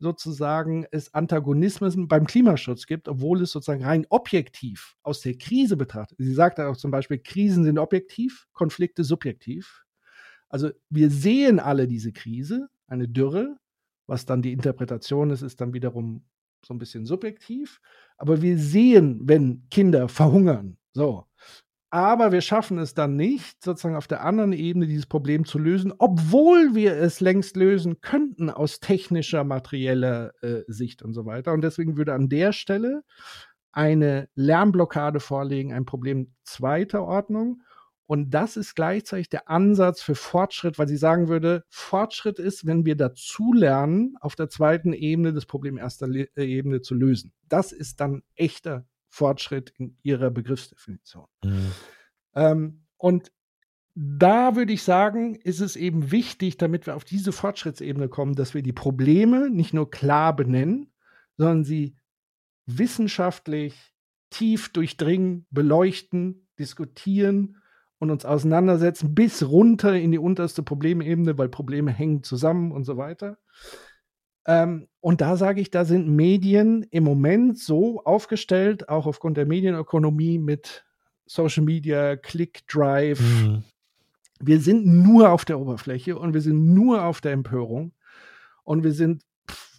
sozusagen es Antagonismus beim Klimaschutz gibt, obwohl es sozusagen rein objektiv aus der Krise betrachtet. Sie sagt auch zum Beispiel, Krisen sind objektiv, Konflikte subjektiv. Also wir sehen alle diese Krise, eine Dürre, was dann die Interpretation ist, ist dann wiederum so ein bisschen subjektiv. Aber wir sehen, wenn Kinder verhungern. So. Aber wir schaffen es dann nicht, sozusagen auf der anderen Ebene dieses Problem zu lösen, obwohl wir es längst lösen könnten aus technischer, materieller äh, Sicht und so weiter. Und deswegen würde an der Stelle eine Lärmblockade vorlegen, ein Problem zweiter Ordnung. Und das ist gleichzeitig der Ansatz für Fortschritt, weil sie sagen würde, Fortschritt ist, wenn wir dazulernen, auf der zweiten Ebene das Problem erster Le äh, Ebene zu lösen. Das ist dann echter Fortschritt in ihrer Begriffsdefinition. Mhm. Ähm, und da würde ich sagen, ist es eben wichtig, damit wir auf diese Fortschrittsebene kommen, dass wir die Probleme nicht nur klar benennen, sondern sie wissenschaftlich tief durchdringen, beleuchten, diskutieren und uns auseinandersetzen bis runter in die unterste Problemebene, weil Probleme hängen zusammen und so weiter. Ähm, und da sage ich, da sind Medien im Moment so aufgestellt, auch aufgrund der Medienökonomie mit Social Media, Click Drive. Mhm. Wir sind nur auf der Oberfläche und wir sind nur auf der Empörung. Und wir sind,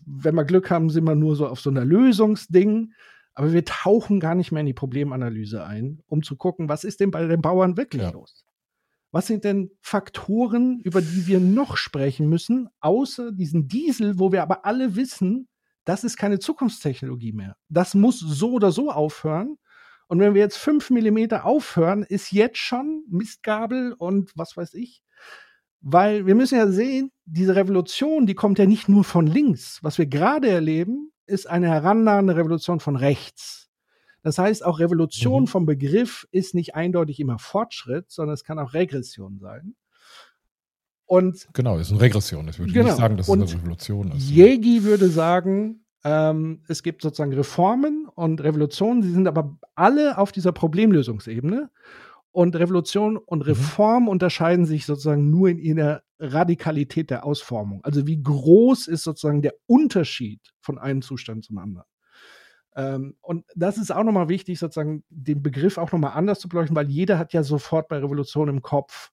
wenn wir Glück haben, sind wir nur so auf so einer Lösungsding. Aber wir tauchen gar nicht mehr in die Problemanalyse ein, um zu gucken, was ist denn bei den Bauern wirklich ja. los? Was sind denn Faktoren, über die wir noch sprechen müssen, außer diesen Diesel, wo wir aber alle wissen, das ist keine Zukunftstechnologie mehr. Das muss so oder so aufhören. Und wenn wir jetzt fünf Millimeter aufhören, ist jetzt schon Mistgabel und was weiß ich. Weil wir müssen ja sehen, diese Revolution, die kommt ja nicht nur von links. Was wir gerade erleben, ist eine herannahende Revolution von rechts. Das heißt, auch Revolution mhm. vom Begriff ist nicht eindeutig immer Fortschritt, sondern es kann auch Regression sein. Und genau, ist eine Regression. Ich würde genau. nicht sagen, dass es eine Revolution ist. Jegi würde sagen, ähm, es gibt sozusagen Reformen und Revolutionen, sie sind aber alle auf dieser Problemlösungsebene. Und Revolution und mhm. Reform mhm. unterscheiden sich sozusagen nur in ihrer Radikalität der Ausformung. Also wie groß ist sozusagen der Unterschied von einem Zustand zum anderen. Ähm, und das ist auch nochmal wichtig, sozusagen den Begriff auch nochmal anders zu beleuchten, weil jeder hat ja sofort bei Revolution im Kopf.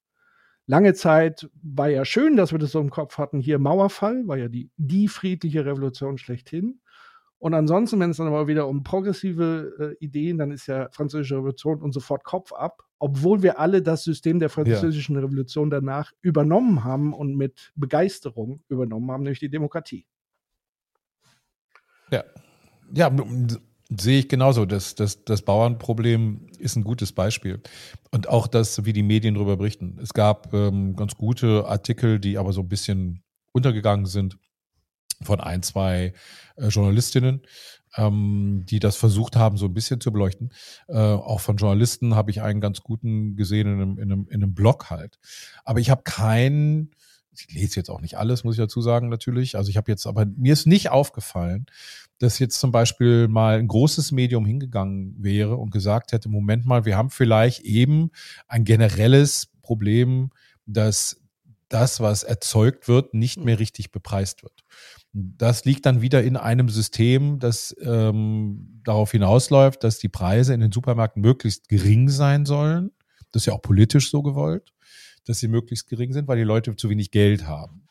Lange Zeit war ja schön, dass wir das so im Kopf hatten. Hier Mauerfall war ja die, die friedliche Revolution schlechthin. Und ansonsten, wenn es dann aber wieder um progressive äh, Ideen, dann ist ja französische Revolution und sofort Kopf ab, obwohl wir alle das System der französischen ja. Revolution danach übernommen haben und mit Begeisterung übernommen haben, nämlich die Demokratie. Ja, ja, sehe ich genauso. Das, das, das Bauernproblem ist ein gutes Beispiel. Und auch das, wie die Medien darüber berichten. Es gab ähm, ganz gute Artikel, die aber so ein bisschen untergegangen sind von ein, zwei äh, Journalistinnen, ähm, die das versucht haben, so ein bisschen zu beleuchten. Äh, auch von Journalisten habe ich einen ganz guten gesehen in einem, in einem, in einem Blog halt. Aber ich habe keinen ich lese jetzt auch nicht alles, muss ich dazu sagen, natürlich. Also ich habe jetzt, aber mir ist nicht aufgefallen, dass jetzt zum Beispiel mal ein großes Medium hingegangen wäre und gesagt hätte, Moment mal, wir haben vielleicht eben ein generelles Problem, dass das, was erzeugt wird, nicht mehr richtig bepreist wird. Das liegt dann wieder in einem System, das ähm, darauf hinausläuft, dass die Preise in den Supermärkten möglichst gering sein sollen. Das ist ja auch politisch so gewollt, dass sie möglichst gering sind, weil die Leute zu wenig Geld haben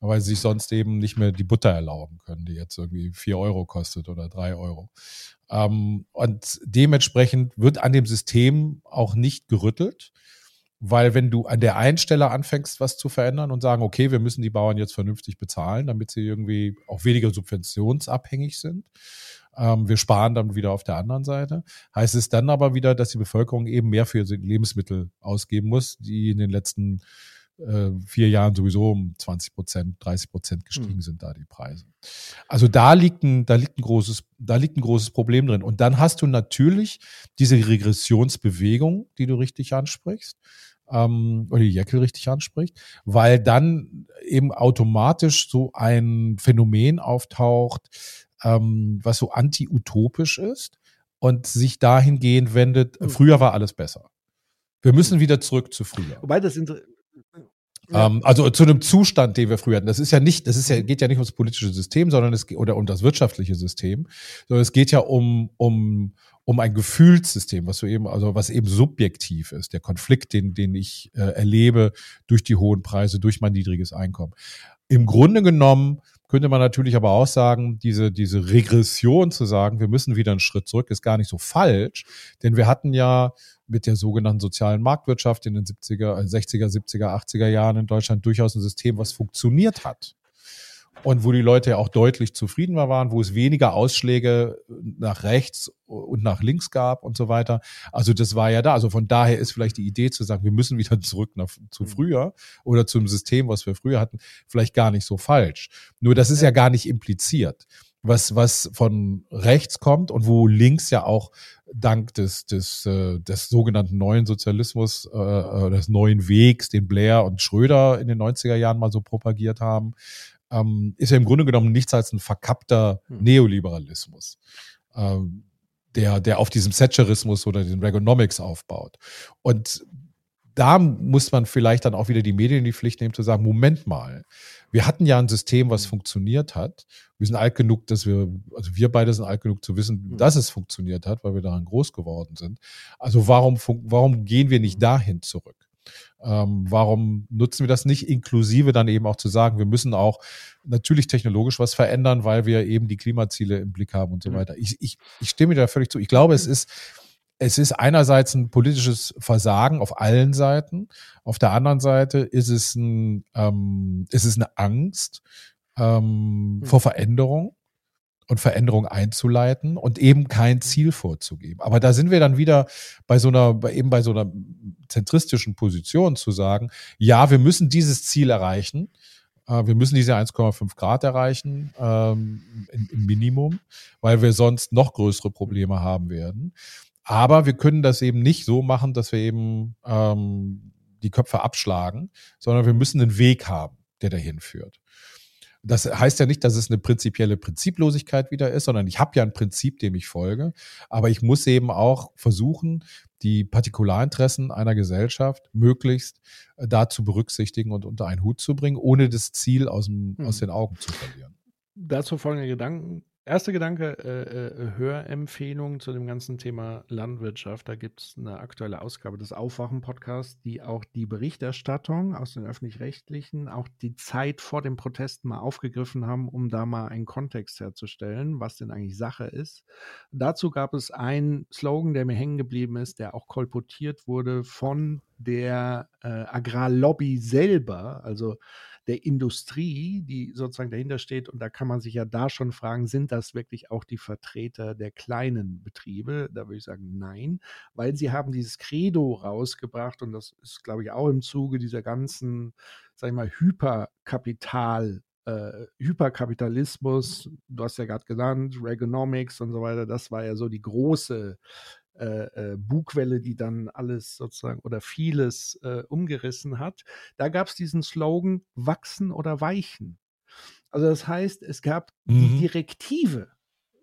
weil sie sich sonst eben nicht mehr die Butter erlauben können, die jetzt irgendwie vier Euro kostet oder drei Euro. Ähm, und dementsprechend wird an dem System auch nicht gerüttelt, weil wenn du an der einen Stelle anfängst, was zu verändern und sagen, okay, wir müssen die Bauern jetzt vernünftig bezahlen, damit sie irgendwie auch weniger subventionsabhängig sind, wir sparen dann wieder auf der anderen Seite. Heißt es dann aber wieder, dass die Bevölkerung eben mehr für Lebensmittel ausgeben muss, die in den letzten äh, vier Jahren sowieso um 20 Prozent, 30 Prozent gestiegen mhm. sind da die Preise. Also da liegt ein, da liegt ein großes, da liegt ein großes Problem drin. Und dann hast du natürlich diese Regressionsbewegung, die du richtig ansprichst, ähm, oder die Jeckel richtig anspricht, weil dann eben automatisch so ein Phänomen auftaucht, ähm, was so anti-utopisch ist und sich dahingehend wendet, mhm. früher war alles besser. Wir müssen hm. wieder zurück zu früher. Wobei das ja. Ähm, also zu einem Zustand, den wir früher hatten. Das ist ja nicht, das ist ja, geht ja nicht ums politische System, sondern es oder um das wirtschaftliche System, sondern es geht ja um, um, um ein Gefühlssystem, was so eben, also was eben subjektiv ist, der Konflikt, den, den ich äh, erlebe durch die hohen Preise, durch mein niedriges Einkommen. Im Grunde genommen könnte man natürlich aber auch sagen, diese, diese Regression zu sagen, wir müssen wieder einen Schritt zurück, ist gar nicht so falsch, denn wir hatten ja mit der sogenannten sozialen Marktwirtschaft in den 70er, 60er, 70er, 80er Jahren in Deutschland durchaus ein System, was funktioniert hat. Und wo die Leute ja auch deutlich zufriedener waren, wo es weniger Ausschläge nach rechts und nach links gab und so weiter. Also das war ja da. Also von daher ist vielleicht die Idee zu sagen, wir müssen wieder zurück nach, zu mhm. früher oder zum System, was wir früher hatten, vielleicht gar nicht so falsch. Nur das ist ja gar nicht impliziert was, was von rechts kommt und wo links ja auch dank des, des, äh, des sogenannten neuen Sozialismus, äh, äh des neuen Wegs, den Blair und Schröder in den 90er Jahren mal so propagiert haben, ähm, ist ja im Grunde genommen nichts als ein verkappter hm. Neoliberalismus. Ähm, der, der auf diesem Thatcherismus oder den Reaganomics aufbaut. Und da muss man vielleicht dann auch wieder die Medien in die Pflicht nehmen, zu sagen, Moment mal, wir hatten ja ein System, was funktioniert hat. Wir sind alt genug, dass wir, also wir beide sind alt genug zu wissen, dass es funktioniert hat, weil wir daran groß geworden sind. Also warum, warum gehen wir nicht dahin zurück? Ähm, warum nutzen wir das nicht inklusive dann eben auch zu sagen, wir müssen auch natürlich technologisch was verändern, weil wir eben die Klimaziele im Blick haben und so weiter. Ich, ich, ich stimme dir da völlig zu. Ich glaube, es ist, es ist einerseits ein politisches Versagen auf allen Seiten. Auf der anderen Seite ist es, ein, ähm, ist es eine Angst ähm, hm. vor Veränderung und Veränderung einzuleiten und eben kein Ziel vorzugeben. Aber da sind wir dann wieder bei so einer, eben bei so einer zentristischen Position zu sagen, ja, wir müssen dieses Ziel erreichen. Äh, wir müssen diese 1,5 Grad erreichen ähm, im, im Minimum, weil wir sonst noch größere Probleme haben werden. Aber wir können das eben nicht so machen, dass wir eben ähm, die Köpfe abschlagen, sondern wir müssen einen Weg haben, der dahin führt. Das heißt ja nicht, dass es eine prinzipielle Prinziplosigkeit wieder ist, sondern ich habe ja ein Prinzip, dem ich folge. Aber ich muss eben auch versuchen, die Partikularinteressen einer Gesellschaft möglichst äh, da zu berücksichtigen und unter einen Hut zu bringen, ohne das Ziel aus, dem, hm. aus den Augen zu verlieren. Dazu folgende Gedanken. Erster Gedanke, äh, äh, Hörempfehlung zu dem ganzen Thema Landwirtschaft. Da gibt es eine aktuelle Ausgabe des Aufwachen-Podcasts, die auch die Berichterstattung aus den öffentlich-rechtlichen, auch die Zeit vor dem Protest mal aufgegriffen haben, um da mal einen Kontext herzustellen, was denn eigentlich Sache ist. Dazu gab es einen Slogan, der mir hängen geblieben ist, der auch kolportiert wurde von der äh, Agrarlobby selber. Also der Industrie, die sozusagen dahinter steht. Und da kann man sich ja da schon fragen, sind das wirklich auch die Vertreter der kleinen Betriebe? Da würde ich sagen, nein, weil sie haben dieses Credo rausgebracht und das ist, glaube ich, auch im Zuge dieser ganzen, sag ich mal, Hyperkapital äh, Hyperkapitalismus, du hast ja gerade genannt, Reaganomics und so weiter, das war ja so die große äh, äh, Bugwelle, die dann alles sozusagen oder vieles äh, umgerissen hat. Da gab es diesen Slogan wachsen oder weichen. Also das heißt, es gab mhm. die Direktive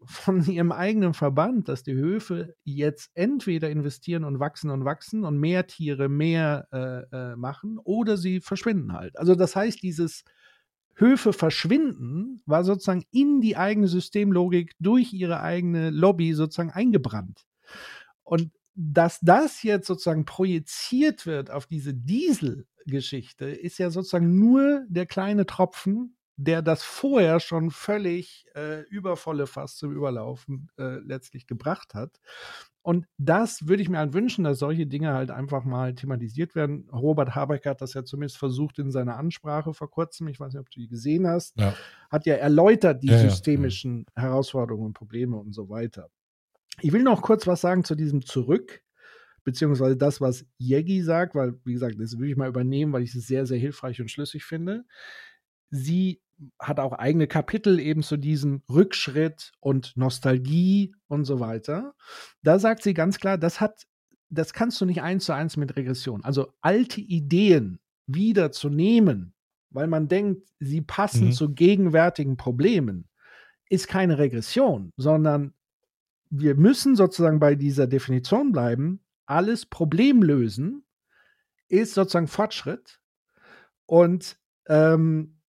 von ihrem eigenen Verband, dass die Höfe jetzt entweder investieren und wachsen und wachsen und mehr Tiere mehr äh, äh, machen oder sie verschwinden halt. Also das heißt, dieses Höfe verschwinden war sozusagen in die eigene Systemlogik durch ihre eigene Lobby sozusagen eingebrannt. Und dass das jetzt sozusagen projiziert wird auf diese Diesel-Geschichte, ist ja sozusagen nur der kleine Tropfen, der das vorher schon völlig äh, übervolle Fass zum Überlaufen äh, letztlich gebracht hat. Und das würde ich mir halt wünschen, dass solche Dinge halt einfach mal thematisiert werden. Robert Habeck hat das ja zumindest versucht in seiner Ansprache vor kurzem, ich weiß nicht, ob du die gesehen hast, ja. hat ja erläutert die ja, systemischen ja. Herausforderungen und Probleme und so weiter. Ich will noch kurz was sagen zu diesem Zurück, beziehungsweise das, was Yegi sagt, weil, wie gesagt, das will ich mal übernehmen, weil ich es sehr, sehr hilfreich und schlüssig finde. Sie hat auch eigene Kapitel eben zu diesem Rückschritt und Nostalgie und so weiter. Da sagt sie ganz klar, das hat, das kannst du nicht eins zu eins mit Regression. Also alte Ideen wieder zu nehmen, weil man denkt, sie passen mhm. zu gegenwärtigen Problemen, ist keine Regression, sondern wir müssen sozusagen bei dieser Definition bleiben. Alles Problem lösen ist sozusagen Fortschritt. Und ähm,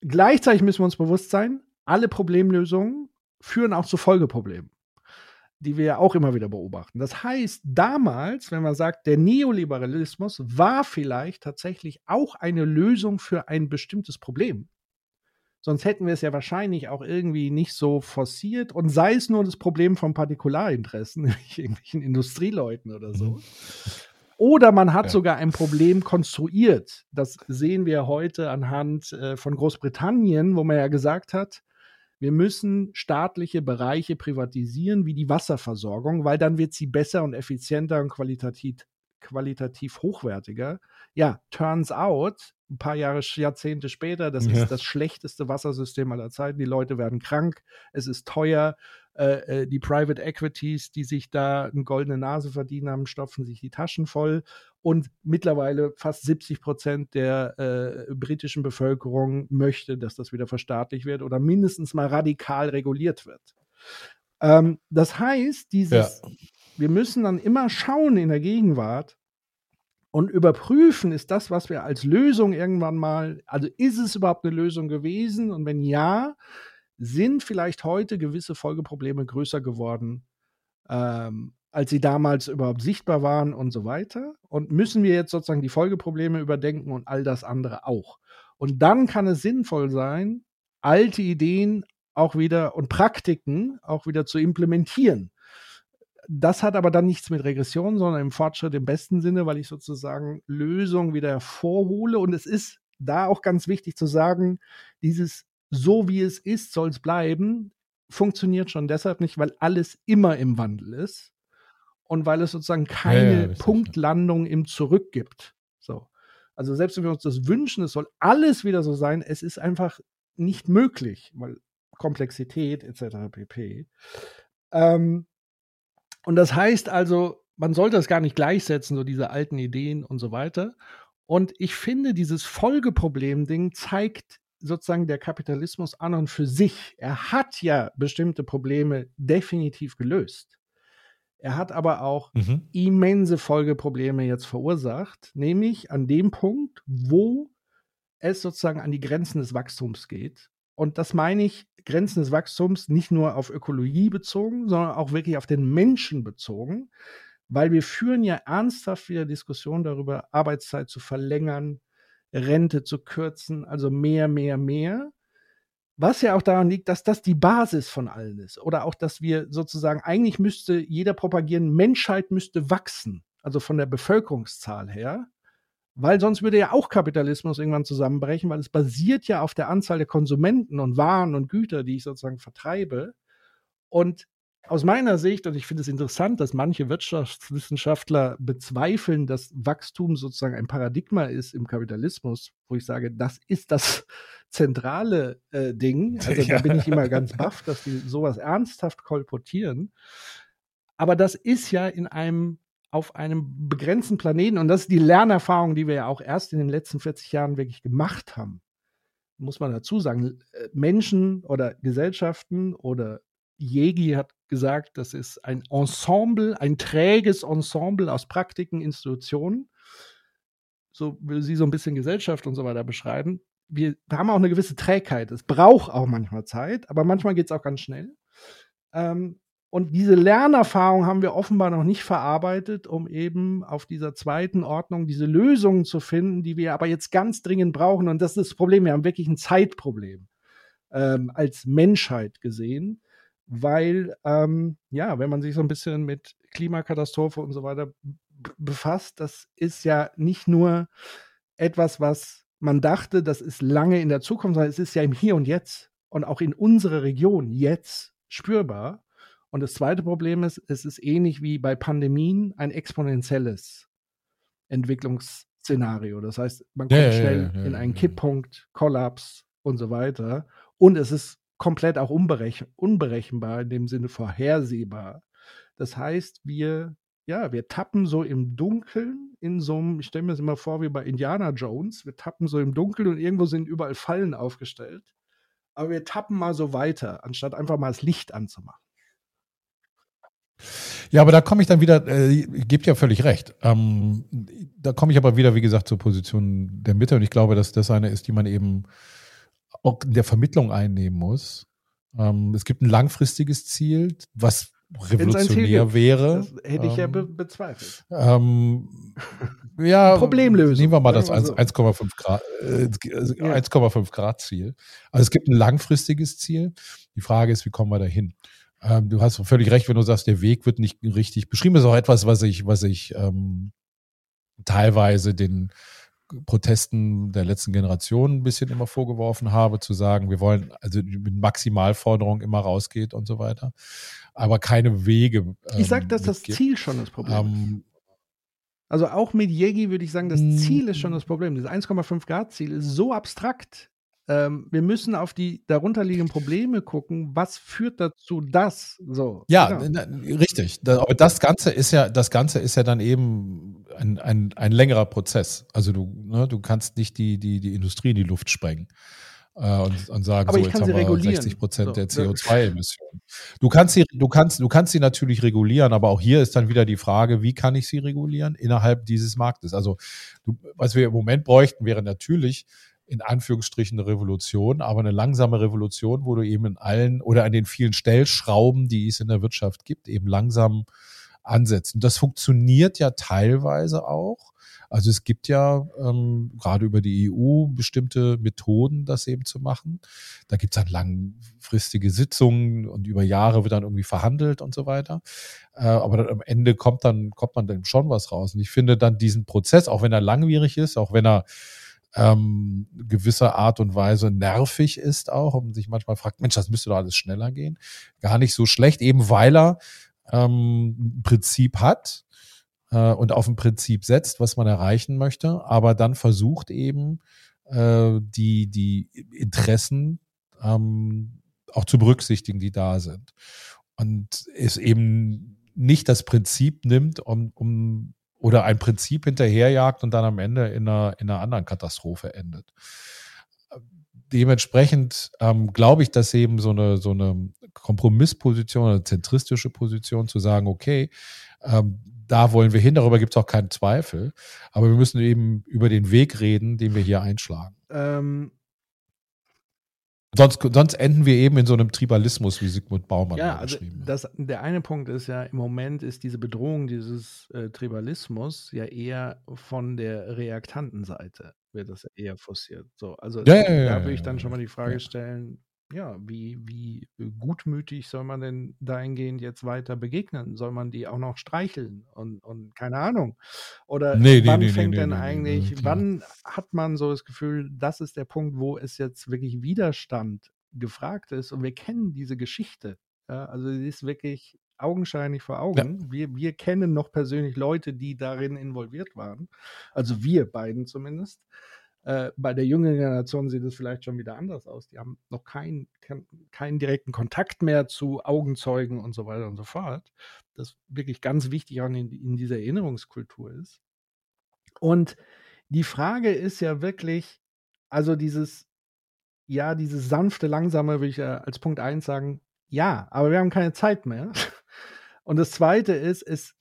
gleichzeitig müssen wir uns bewusst sein, alle Problemlösungen führen auch zu Folgeproblemen, die wir ja auch immer wieder beobachten. Das heißt, damals, wenn man sagt, der Neoliberalismus war vielleicht tatsächlich auch eine Lösung für ein bestimmtes Problem, Sonst hätten wir es ja wahrscheinlich auch irgendwie nicht so forciert und sei es nur das Problem von Partikularinteressen, nämlich irgendwelchen Industrieleuten oder so. Mhm. Oder man hat ja. sogar ein Problem konstruiert. Das sehen wir heute anhand äh, von Großbritannien, wo man ja gesagt hat, wir müssen staatliche Bereiche privatisieren, wie die Wasserversorgung, weil dann wird sie besser und effizienter und qualitativ, qualitativ hochwertiger. Ja, turns out, ein paar Jahre, Jahrzehnte später, das ja. ist das schlechteste Wassersystem aller Zeiten. Die Leute werden krank, es ist teuer. Äh, äh, die Private Equities, die sich da eine goldene Nase verdienen haben, stopfen sich die Taschen voll. Und mittlerweile fast 70 Prozent der äh, britischen Bevölkerung möchte, dass das wieder verstaatlicht wird oder mindestens mal radikal reguliert wird. Ähm, das heißt, dieses, ja. wir müssen dann immer schauen in der Gegenwart, und überprüfen, ist das, was wir als Lösung irgendwann mal, also ist es überhaupt eine Lösung gewesen? Und wenn ja, sind vielleicht heute gewisse Folgeprobleme größer geworden, ähm, als sie damals überhaupt sichtbar waren und so weiter? Und müssen wir jetzt sozusagen die Folgeprobleme überdenken und all das andere auch? Und dann kann es sinnvoll sein, alte Ideen auch wieder und Praktiken auch wieder zu implementieren. Das hat aber dann nichts mit Regression, sondern im Fortschritt im besten Sinne, weil ich sozusagen Lösungen wieder hervorhole. Und es ist da auch ganz wichtig zu sagen, dieses so wie es ist, soll es bleiben, funktioniert schon deshalb nicht, weil alles immer im Wandel ist und weil es sozusagen keine ja, ja, Punktlandung im Zurück gibt. So. Also selbst wenn wir uns das wünschen, es soll alles wieder so sein, es ist einfach nicht möglich, weil Komplexität etc. pp. Ähm, und das heißt also, man sollte das gar nicht gleichsetzen, so diese alten Ideen und so weiter. Und ich finde, dieses Folgeproblem-Ding zeigt sozusagen der Kapitalismus an und für sich. Er hat ja bestimmte Probleme definitiv gelöst. Er hat aber auch mhm. immense Folgeprobleme jetzt verursacht, nämlich an dem Punkt, wo es sozusagen an die Grenzen des Wachstums geht. Und das meine ich, Grenzen des Wachstums nicht nur auf Ökologie bezogen, sondern auch wirklich auf den Menschen bezogen, weil wir führen ja ernsthaft wieder Diskussionen darüber, Arbeitszeit zu verlängern, Rente zu kürzen, also mehr, mehr, mehr. Was ja auch daran liegt, dass das die Basis von allen ist. Oder auch, dass wir sozusagen, eigentlich müsste jeder propagieren, Menschheit müsste wachsen, also von der Bevölkerungszahl her. Weil sonst würde ja auch Kapitalismus irgendwann zusammenbrechen, weil es basiert ja auf der Anzahl der Konsumenten und Waren und Güter, die ich sozusagen vertreibe. Und aus meiner Sicht, und ich finde es interessant, dass manche Wirtschaftswissenschaftler bezweifeln, dass Wachstum sozusagen ein Paradigma ist im Kapitalismus, wo ich sage, das ist das zentrale äh, Ding. Also ja. da bin ich immer ganz baff, dass die sowas ernsthaft kolportieren. Aber das ist ja in einem auf einem begrenzten Planeten und das ist die Lernerfahrung, die wir ja auch erst in den letzten 40 Jahren wirklich gemacht haben. Muss man dazu sagen, äh, Menschen oder Gesellschaften oder Jegi hat gesagt, das ist ein Ensemble, ein träges Ensemble aus Praktiken, Institutionen. So will sie so ein bisschen Gesellschaft und so weiter beschreiben. Wir haben auch eine gewisse Trägheit. Es braucht auch manchmal Zeit, aber manchmal geht es auch ganz schnell. Ähm, und diese Lernerfahrung haben wir offenbar noch nicht verarbeitet, um eben auf dieser zweiten Ordnung diese Lösungen zu finden, die wir aber jetzt ganz dringend brauchen. Und das ist das Problem. Wir haben wirklich ein Zeitproblem ähm, als Menschheit gesehen weil, ähm, ja, wenn man sich so ein bisschen mit Klimakatastrophe und so weiter befasst, das ist ja nicht nur etwas, was man dachte, das ist lange in der Zukunft, sondern es ist ja im Hier und Jetzt und auch in unserer Region jetzt spürbar. Und das zweite Problem ist, es ist ähnlich wie bei Pandemien ein exponentielles Entwicklungsszenario. Das heißt, man kommt ja, schnell ja, ja, in einen Kipppunkt, Kollaps und so weiter. Und es ist komplett auch unberech unberechenbar, in dem Sinne vorhersehbar. Das heißt, wir, ja, wir tappen so im Dunkeln in so einem, ich stelle mir das immer vor wie bei Indiana Jones, wir tappen so im Dunkeln und irgendwo sind überall Fallen aufgestellt. Aber wir tappen mal so weiter, anstatt einfach mal das Licht anzumachen. Ja, aber da komme ich dann wieder, äh, gebt ja völlig recht. Ähm, da komme ich aber wieder, wie gesagt, zur Position der Mitte und ich glaube, dass das eine ist, die man eben auch in der Vermittlung einnehmen muss. Ähm, es gibt ein langfristiges Ziel, was revolutionär wäre. Das hätte ich ja be bezweifelt. Ähm, ja, Problemlösung. Nehmen wir mal das 1,5 Grad, äh, 1,5 Grad Ziel. Also es gibt ein langfristiges Ziel. Die Frage ist, wie kommen wir dahin? Ähm, du hast völlig recht, wenn du sagst, der Weg wird nicht richtig beschrieben. Das ist auch etwas, was ich, was ich ähm, teilweise den Protesten der letzten Generation ein bisschen immer vorgeworfen habe, zu sagen, wir wollen also mit Maximalforderungen immer rausgeht und so weiter, aber keine Wege. Ähm, ich sage, dass das Ziel schon das Problem ähm, ist. Also auch mit Yegi würde ich sagen, das Ziel ist schon das Problem. Dieses 1,5 Grad Ziel ist so abstrakt, ähm, wir müssen auf die darunterliegenden Probleme gucken. Was führt dazu, dass so? Ja, genau. richtig. Aber das Ganze ist ja, das Ganze ist ja dann eben ein, ein, ein längerer Prozess. Also du, ne, du kannst nicht die, die, die Industrie in die Luft sprengen. äh, und, und sagen, Aber so jetzt haben wir regulieren. 60 Prozent So, der das- CO2-Emissionen. Du kannst sie, du kannst, du kannst sie natürlich regulieren, aber auch hier ist dann wieder die Frage, wie kann ich sie regulieren innerhalb dieses Marktes? Also, du, was wir im Moment bräuchten, wäre natürlich in Anführungsstrichen eine Revolution, aber eine langsame Revolution, wo du eben in allen oder an den vielen Stellschrauben, die es in der Wirtschaft gibt, eben langsam ansetzt. Und das funktioniert ja teilweise auch. Also es gibt ja ähm, gerade über die EU bestimmte Methoden, das eben zu machen. Da gibt es dann langfristige Sitzungen und über Jahre wird dann irgendwie verhandelt und so weiter. Äh, aber dann am Ende kommt dann kommt man dann schon was raus. Und ich finde dann diesen Prozess, auch wenn er langwierig ist, auch wenn er ähm, gewisser Art und Weise nervig ist auch und sich manchmal fragt, Mensch, das müsste doch alles schneller gehen. Gar nicht so schlecht, eben weil er ähm, ein Prinzip hat äh, und auf ein Prinzip setzt, was man erreichen möchte, aber dann versucht eben äh, die, die Interessen ähm, auch zu berücksichtigen, die da sind. Und es eben nicht das Prinzip nimmt, um, um oder ein Prinzip hinterherjagt und dann am Ende in einer, in einer anderen Katastrophe endet. Dementsprechend ähm, glaube ich, dass eben so eine, so eine Kompromissposition, eine zentristische Position zu sagen, okay, ähm, da wollen wir hin, darüber gibt es auch keinen Zweifel. Aber wir müssen eben über den Weg reden, den wir hier einschlagen. Ähm, Sonst, sonst enden wir eben in so einem Tribalismus, wie Sigmund Baumann ja, also geschrieben hat. das, der eine Punkt ist ja, im Moment ist diese Bedrohung dieses äh, Tribalismus ja eher von der Reaktantenseite, wird das eher forciert. So, also Ja, da ja, würde ich dann schon mal die Frage stellen, ja, wie, wie gutmütig soll man denn dahingehend jetzt weiter begegnen? Soll man die auch noch streicheln und, und keine Ahnung? Oder Nee, wann nee, fängt nee, denn eigentlich, wann hat man so das Gefühl, das ist der Punkt, wo es jetzt wirklich Widerstand gefragt ist und wir kennen diese Geschichte. Ja, also sie ist wirklich augenscheinlich vor Augen. Wir, wir kennen noch persönlich Leute, die darin involviert waren. Also wir beiden zumindest. Äh, bei der jüngeren Generation sieht es vielleicht schon wieder anders aus. Die haben noch keinen kein, keinen direkten Kontakt mehr zu Augenzeugen und so weiter und so fort. Das wirklich ganz wichtig auch in, in dieser Erinnerungskultur ist. Und die Frage ist ja wirklich, also dieses, ja, dieses sanfte, langsame, würde ich äh, als Punkt 1 sagen, ja, aber wir haben keine Zeit mehr. Und das Zweite ist, es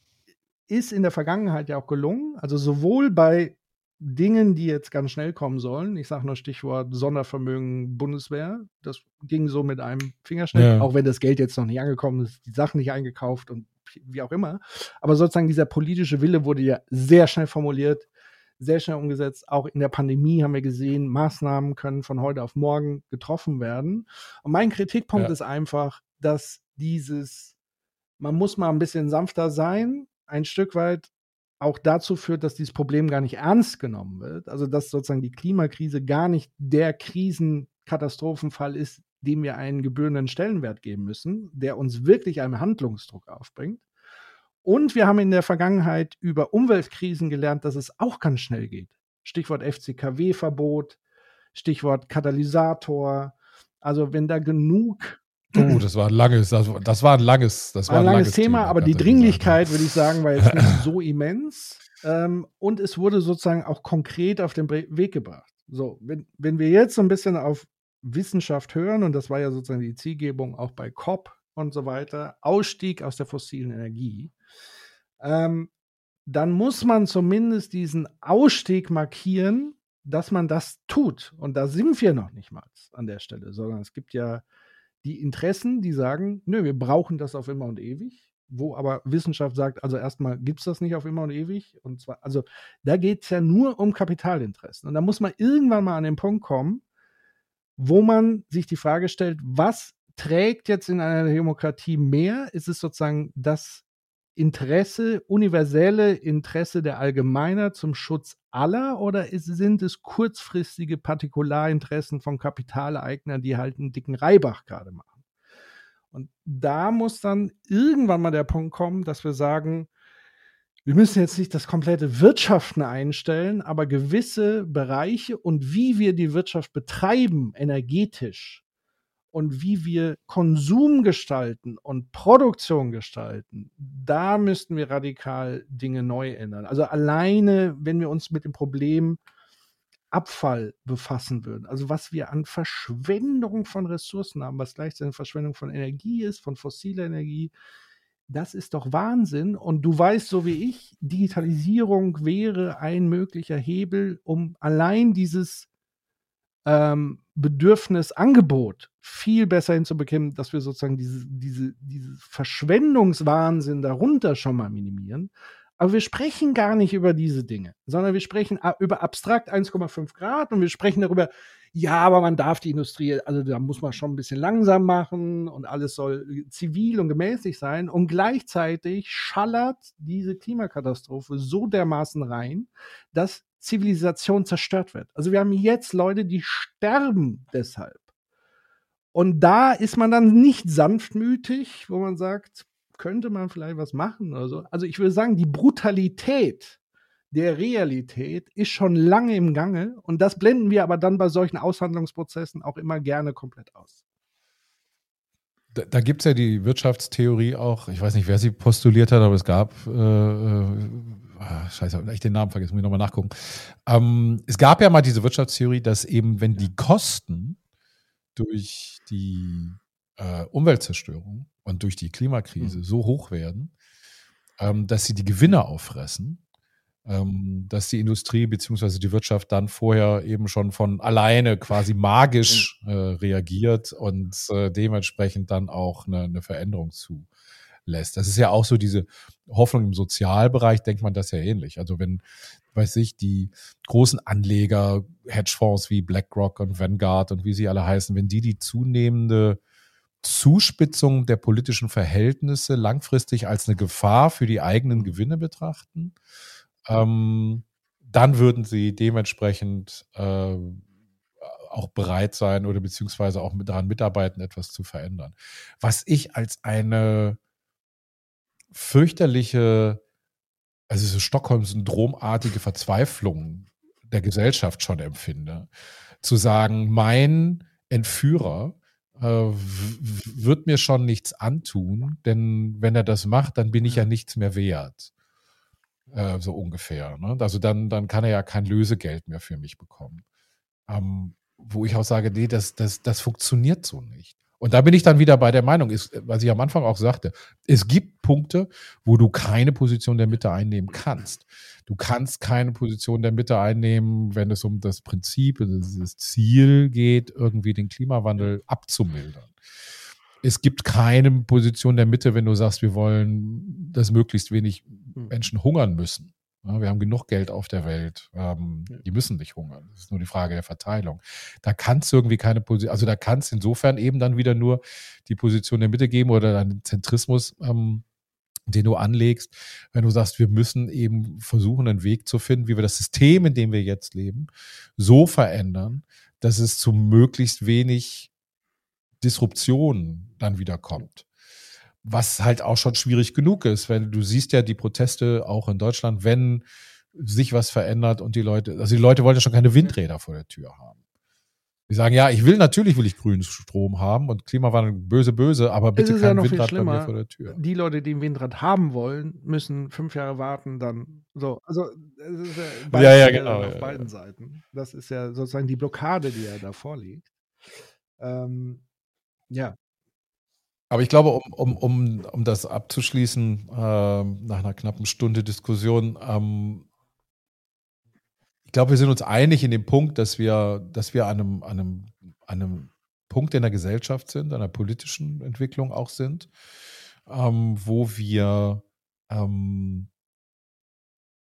ist in der Vergangenheit ja auch gelungen, also sowohl bei Dingen, die jetzt ganz schnell kommen sollen, ich sage nur Stichwort Sondervermögen Bundeswehr, das ging so mit einem Fingerschnitt, Ja. auch wenn das Geld jetzt noch nicht angekommen ist, die Sachen nicht eingekauft und wie auch immer. Aber sozusagen dieser politische Wille wurde ja sehr schnell formuliert, sehr schnell umgesetzt. Auch in der Pandemie haben wir gesehen, Maßnahmen können von heute auf morgen getroffen werden. Und mein Kritikpunkt Ja. ist einfach, dass dieses, man muss mal ein bisschen sanfter sein, ein Stück weit auch dazu führt, dass dieses Problem gar nicht ernst genommen wird. Also dass sozusagen die Klimakrise gar nicht der Krisenkatastrophenfall ist, dem wir einen gebührenden Stellenwert geben müssen, der uns wirklich einen Handlungsdruck aufbringt. Und wir haben in der Vergangenheit über Umweltkrisen gelernt, dass es auch ganz schnell geht. Stichwort FCKW-Verbot, Stichwort Katalysator. Also wenn da genug Oh, das war ein langes, das, war- das war ein langes, das war ein langes Thema, aber die. Dringlichkeit, würde ich sagen, war jetzt nicht so immens. Ähm, und es wurde sozusagen auch konkret auf den Weg gebracht. So, wenn, wenn wir jetzt so ein bisschen auf Wissenschaft hören, und das war ja sozusagen die Zielgebung auch bei COP und so weiter, Ausstieg aus der fossilen Energie, ähm, dann muss man zumindest diesen Ausstieg markieren, dass man das tut. Und da sind wir noch nicht mal an der Stelle, sondern es gibt ja die Interessen, die sagen, nö, wir brauchen das auf immer und ewig, wo aber Wissenschaft sagt, also erstmal gibt es das nicht auf immer und ewig. Und zwar, also da geht es ja nur um Kapitalinteressen. Und da muss man irgendwann mal an den Punkt kommen, wo man sich die Frage stellt, was trägt jetzt in einer Demokratie mehr? Ist es sozusagen das Interesse, universelle Interesse der Allgemeiner zum Schutz aller oder ist, sind es kurzfristige Partikularinteressen von Kapitaleignern, die halt einen dicken Reibach gerade machen? Und da muss dann irgendwann mal der Punkt kommen, dass wir sagen, wir müssen jetzt nicht das komplette Wirtschaften einstellen, aber gewisse Bereiche und wie wir die Wirtschaft betreiben, energetisch, und wie wir Konsum gestalten und Produktion gestalten, da müssten wir radikal Dinge neu ändern. Also alleine, wenn wir uns mit dem Problem Abfall befassen würden, also was wir an Verschwendung von Ressourcen haben, was gleichzeitig Verschwendung von Energie ist, von fossiler Energie, das ist doch Wahnsinn. Und du weißt, so wie ich, Digitalisierung wäre ein möglicher Hebel, um allein dieses ähm, Bedürfnisangebot viel besser hinzubekommen, dass wir sozusagen diese, diese, diese Verschwendungswahnsinn darunter schon mal minimieren. Aber wir sprechen gar nicht über diese Dinge, sondern wir sprechen über abstrakt 1,5 Grad und wir sprechen darüber, ja, aber man darf die Industrie, also da muss man schon ein bisschen langsam machen und alles soll zivil und gemäßig sein. Und gleichzeitig schallert diese Klimakatastrophe so dermaßen rein, dass Zivilisation zerstört wird. Also wir haben jetzt Leute, die sterben deshalb. Und da ist man dann nicht sanftmütig, wo man sagt, könnte man vielleicht was machen oder so. Also ich würde sagen, die Brutalität der Realität ist schon lange im Gange und das blenden wir aber dann bei solchen Aushandlungsprozessen auch immer gerne komplett aus. Da, da gibt es ja die Wirtschaftstheorie auch, ich weiß nicht, wer sie postuliert hat, aber es gab, äh, äh, ah, scheiße, ich den Namen vergessen, muss ich nochmal nachgucken. Ähm, es gab ja mal diese Wirtschaftstheorie, dass eben, wenn die Kosten durch die äh, Umweltzerstörung und durch die Klimakrise mhm. so hoch werden, ähm, dass sie die Gewinne auffressen, ähm, dass die Industrie beziehungsweise die Wirtschaft dann vorher eben schon von alleine quasi magisch äh, reagiert und äh, dementsprechend dann auch eine, eine Veränderung zulässt. Das ist ja auch so diese Hoffnung im Sozialbereich, denkt man das ja ähnlich. Also wenn, weiß ich, die großen Anleger, Hedgefonds wie BlackRock und Vanguard und wie sie alle heißen, wenn die die zunehmende Zuspitzung der politischen Verhältnisse langfristig als eine Gefahr für die eigenen Gewinne betrachten, ähm, dann würden sie dementsprechend äh, auch bereit sein oder beziehungsweise auch mit daran mitarbeiten, etwas zu verändern. Was ich als eine fürchterliche, also so Stockholm-Syndromartige Verzweiflung der Gesellschaft schon empfinde. Zu sagen, mein Entführer äh, wird mir schon nichts antun, denn wenn er das macht, dann bin ich ja nichts mehr wert. Äh, so ungefähr. Ne? Also dann, dann kann er ja kein Lösegeld mehr für mich bekommen. Ähm, wo ich auch sage, nee, das, das, das funktioniert so nicht. Und da bin ich dann wieder bei der Meinung, ist, was ich am Anfang auch sagte, es gibt Punkte, wo du keine Position der Mitte einnehmen kannst. Du kannst keine Position der Mitte einnehmen, wenn es um das Prinzip, das Ziel geht, irgendwie den Klimawandel abzumildern es gibt keine Position der Mitte, wenn du sagst, wir wollen, dass möglichst wenig hm. Menschen hungern müssen. Ja, wir haben genug Geld auf der Welt. Ähm, die müssen nicht hungern. Das ist nur die Frage der Verteilung. Da kannst du irgendwie keine Position, also da kannst insofern eben dann wieder nur die Position der Mitte geben oder einen Zentrismus, ähm, den du anlegst, wenn du sagst, wir müssen eben versuchen, einen Weg zu finden, wie wir das System, in dem wir jetzt leben, so verändern, dass es zu möglichst wenig Disruption dann wieder kommt. Was halt auch schon schwierig genug ist, weil du siehst ja die Proteste auch in Deutschland, wenn sich was verändert und die Leute, also die Leute wollen ja schon keine Windräder vor der Tür haben. Die sagen, ja, ich will natürlich will ich grünen Strom haben und Klimawandel böse, böse, aber bitte kein ja Windrad bei mir vor der Tür. Die Leute, die ein Windrad haben wollen, müssen fünf Jahre warten, dann so. Also es ist ja, ja, ja genau. auf beiden Seiten. Das ist ja sozusagen die Blockade, die ja da vorliegt. Ähm, ja. Aber ich glaube, um, um, um, um das abzuschließen, äh, nach einer knappen Stunde Diskussion, ähm, ich glaube, wir sind uns einig in dem Punkt, dass wir, dass wir an einem, an einem, an einem Punkt in der Gesellschaft sind, einer politischen Entwicklung auch sind, ähm, wo wir ähm,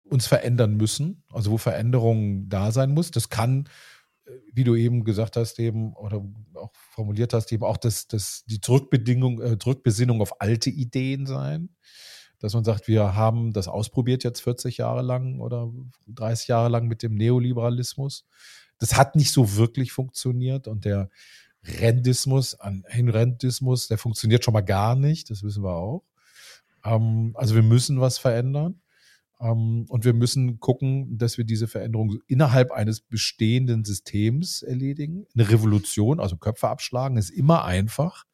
uns verändern müssen, also wo Veränderung da sein muss. Das kann wie du eben gesagt hast, eben oder auch formuliert hast, eben auch das, das, die Zurückbedingung, äh, Zurückbesinnung auf alte Ideen sein. Dass man sagt, wir haben das ausprobiert jetzt 40 Jahre lang oder 30 Jahre lang mit dem Neoliberalismus. Das hat nicht so wirklich funktioniert und der Rendismus, ein Rentismus, der funktioniert schon mal gar nicht, das wissen wir auch. Ähm, also wir müssen was verändern. Ähm, und wir müssen gucken, dass wir diese Veränderung innerhalb eines bestehenden Systems erledigen. Eine Revolution, also Köpfe abschlagen, ist immer einfach.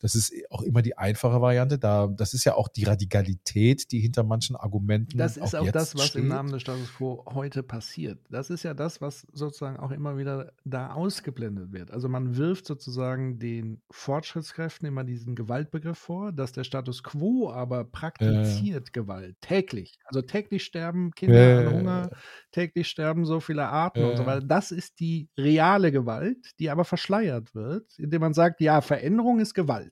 Das ist auch immer die einfache Variante. Da, das ist ja auch die Radikalität, die hinter manchen Argumenten. Das ist auch, auch das, was steht. im Namen des Status quo heute passiert. Das ist ja das, was sozusagen auch immer wieder da ausgeblendet wird. Also man wirft sozusagen den Fortschrittskräften immer diesen Gewaltbegriff vor, dass der Status quo aber praktiziert äh. Gewalt täglich. Also täglich sterben Kinder äh. an Hunger, täglich sterben so viele Arten äh. und so weiter. Das ist die reale Gewalt, die aber verschleiert wird, indem man sagt, ja, Veränderung ist Gewalt.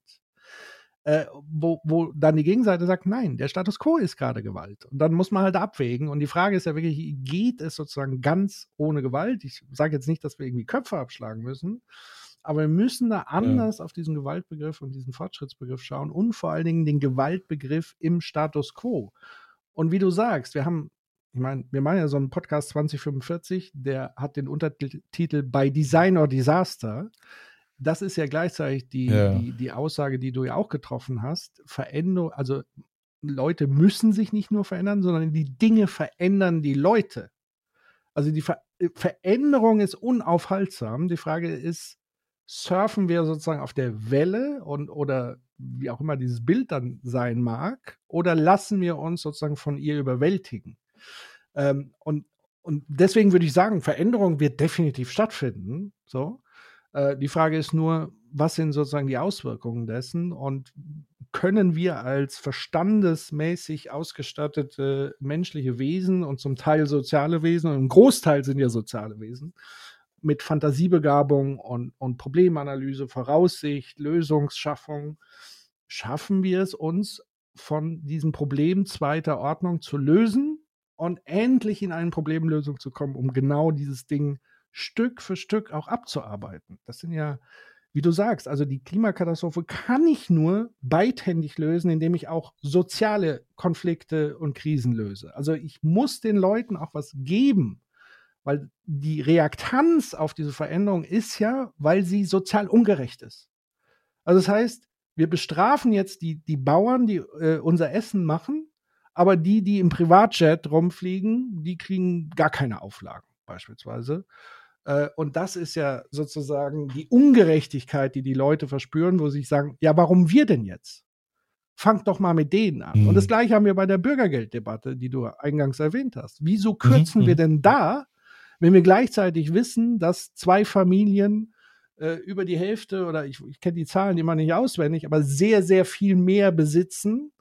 Äh, wo, wo dann die Gegenseite sagt, nein, der Status quo ist gerade Gewalt. Und dann muss man halt abwägen. Und die Frage ist ja wirklich, geht es sozusagen ganz ohne Gewalt? Ich sage jetzt nicht, dass wir irgendwie Köpfe abschlagen müssen, aber wir müssen da anders ja. auf diesen Gewaltbegriff und diesen Fortschrittsbegriff schauen und vor allen Dingen den Gewaltbegriff im Status quo. Und wie du sagst, wir haben ich meine, wir machen ja so einen Podcast 2045, der hat den Untertitel By Design or Disaster. Das ist ja gleichzeitig die, ja. die, die Aussage, die du ja auch getroffen hast. Veränderung, also Leute müssen sich nicht nur verändern, sondern die Dinge verändern die Leute. Also die Ver Veränderung ist unaufhaltsam. Die Frage ist, surfen wir sozusagen auf der Welle und oder wie auch immer dieses Bild dann sein mag, oder lassen wir uns sozusagen von ihr überwältigen? Ähm, und, und deswegen würde ich sagen, Veränderung wird definitiv stattfinden. So. Äh, die Frage ist nur, was sind sozusagen die Auswirkungen dessen und können wir als verstandesmäßig ausgestattete menschliche Wesen und zum Teil soziale Wesen, und ein Großteil sind ja soziale Wesen, mit Fantasiebegabung und, und Problemanalyse, Voraussicht, Lösungsschaffung, schaffen wir es uns von diesem Problem zweiter Ordnung zu lösen und endlich in eine Problemlösung zu kommen, um genau dieses Ding Stück für Stück auch abzuarbeiten. Das sind ja, wie du sagst, also die Klimakatastrophe kann ich nur beidhändig lösen, indem ich auch soziale Konflikte und Krisen löse. Also ich muss den Leuten auch was geben, weil die Reaktanz auf diese Veränderung ist ja, weil sie sozial ungerecht ist. Also das heißt, wir bestrafen jetzt die, die Bauern, die äh, unser Essen machen, aber die, die im Privatjet rumfliegen, die kriegen gar keine Auflagen beispielsweise. Äh, und das ist ja sozusagen die Ungerechtigkeit, die die Leute verspüren, wo sie sich sagen, ja, warum wir denn jetzt? Fangt doch mal mit denen an. Mhm. Und das gleiche haben wir bei der Bürgergelddebatte, die du eingangs erwähnt hast. Wieso mhm, kürzen mhm. wir denn da, wenn wir gleichzeitig wissen, dass zwei Familien äh, über die Hälfte oder ich, ich kenne die Zahlen immer nicht auswendig, aber sehr, sehr viel mehr besitzen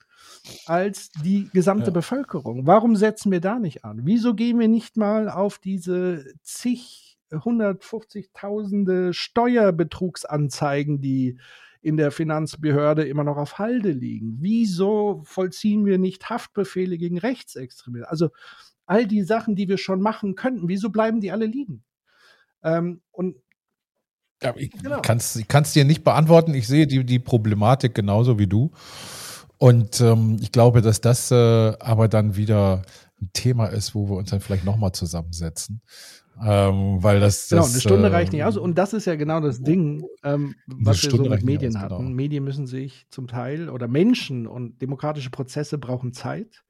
als die gesamte ja. Bevölkerung. Warum setzen wir da nicht an? Wieso gehen wir nicht mal auf diese zig, 150.000 Steuerbetrugsanzeigen, die in der Finanzbehörde immer noch auf Halde liegen? Wieso vollziehen wir nicht Haftbefehle gegen Rechtsextremisten? Also all die Sachen, die wir schon machen könnten, wieso bleiben die alle liegen? Ähm, und ja, ich genau. kann es dir nicht beantworten. Ich sehe die, die Problematik genauso wie du. Und ähm, ich glaube, dass das äh, aber dann wieder ein Thema ist, wo wir uns dann vielleicht nochmal zusammensetzen. Ähm, weil das, genau, das, eine Stunde äh, reicht nicht aus. Und das ist ja genau das Ding, ähm, was wir so mit Medien aus, hatten. Genau. Medien müssen sich zum Teil oder Menschen und demokratische Prozesse brauchen Zeit.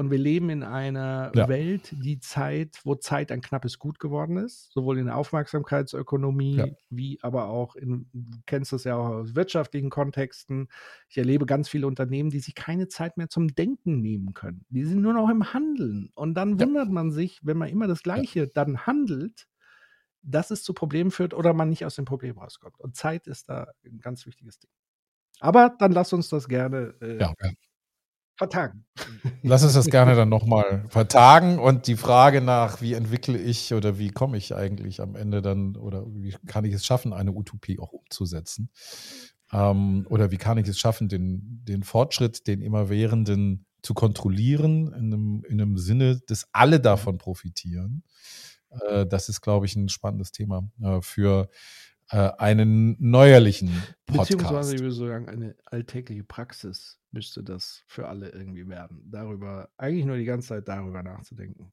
Und wir leben in einer ja. Welt, die Zeit, wo Zeit ein knappes Gut geworden ist, sowohl in der Aufmerksamkeitsökonomie ja. wie aber auch in, du kennst das ja auch aus wirtschaftlichen Kontexten. Ich erlebe ganz viele Unternehmen, die sich keine Zeit mehr zum Denken nehmen können. Die sind nur noch im Handeln. Und dann ja. wundert man sich, wenn man immer das Gleiche dann handelt, dass es zu Problemen führt oder man nicht aus dem Problem rauskommt. Und Zeit ist da ein ganz wichtiges Ding. Aber dann lass uns das gerne äh, ja, vertagen. Lass uns das gerne dann nochmal vertagen und die Frage nach, wie entwickle ich oder wie komme ich eigentlich am Ende dann oder wie kann ich es schaffen, eine Utopie auch umzusetzen? Ähm, oder wie kann ich es schaffen, den, den Fortschritt, den immerwährenden zu kontrollieren, in einem, in einem Sinne, dass alle davon profitieren? Äh, das ist, glaube ich, ein spannendes Thema äh, für äh, einen neuerlichen Podcast. Beziehungsweise, ich würde sagen, eine alltägliche Praxis müsste das für alle irgendwie werden. Darüber, eigentlich nur die ganze Zeit darüber nachzudenken.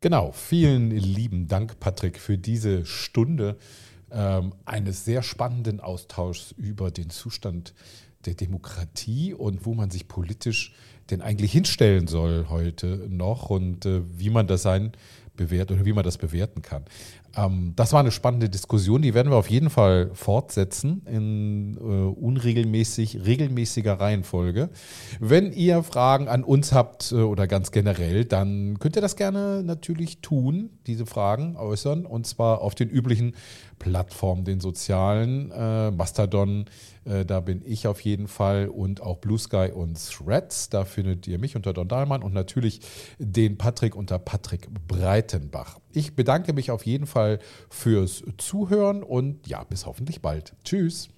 Genau, vielen lieben Dank, Patrick, für diese Stunde ähm, eines sehr spannenden Austauschs über den Zustand der Demokratie und wo man sich politisch denn eigentlich hinstellen soll heute noch und äh, wie man das sein bewertet oder wie man das bewerten kann. Ähm, das war eine spannende Diskussion, die werden wir auf jeden Fall fortsetzen in äh, unregelmäßig, regelmäßiger Reihenfolge. Wenn ihr Fragen an uns habt äh, oder ganz generell, dann könnt ihr das gerne natürlich tun, diese Fragen äußern und zwar auf den üblichen Plattformen, den sozialen, äh, Mastodon, äh, da bin ich auf jeden Fall und auch Blue Sky und Threads, da findet ihr mich unter Don Dahlmann und natürlich den Patrick unter Patrick Breitenbach. Ich bedanke mich auf jeden Fall fürs Zuhören und ja, bis hoffentlich bald. Tschüss.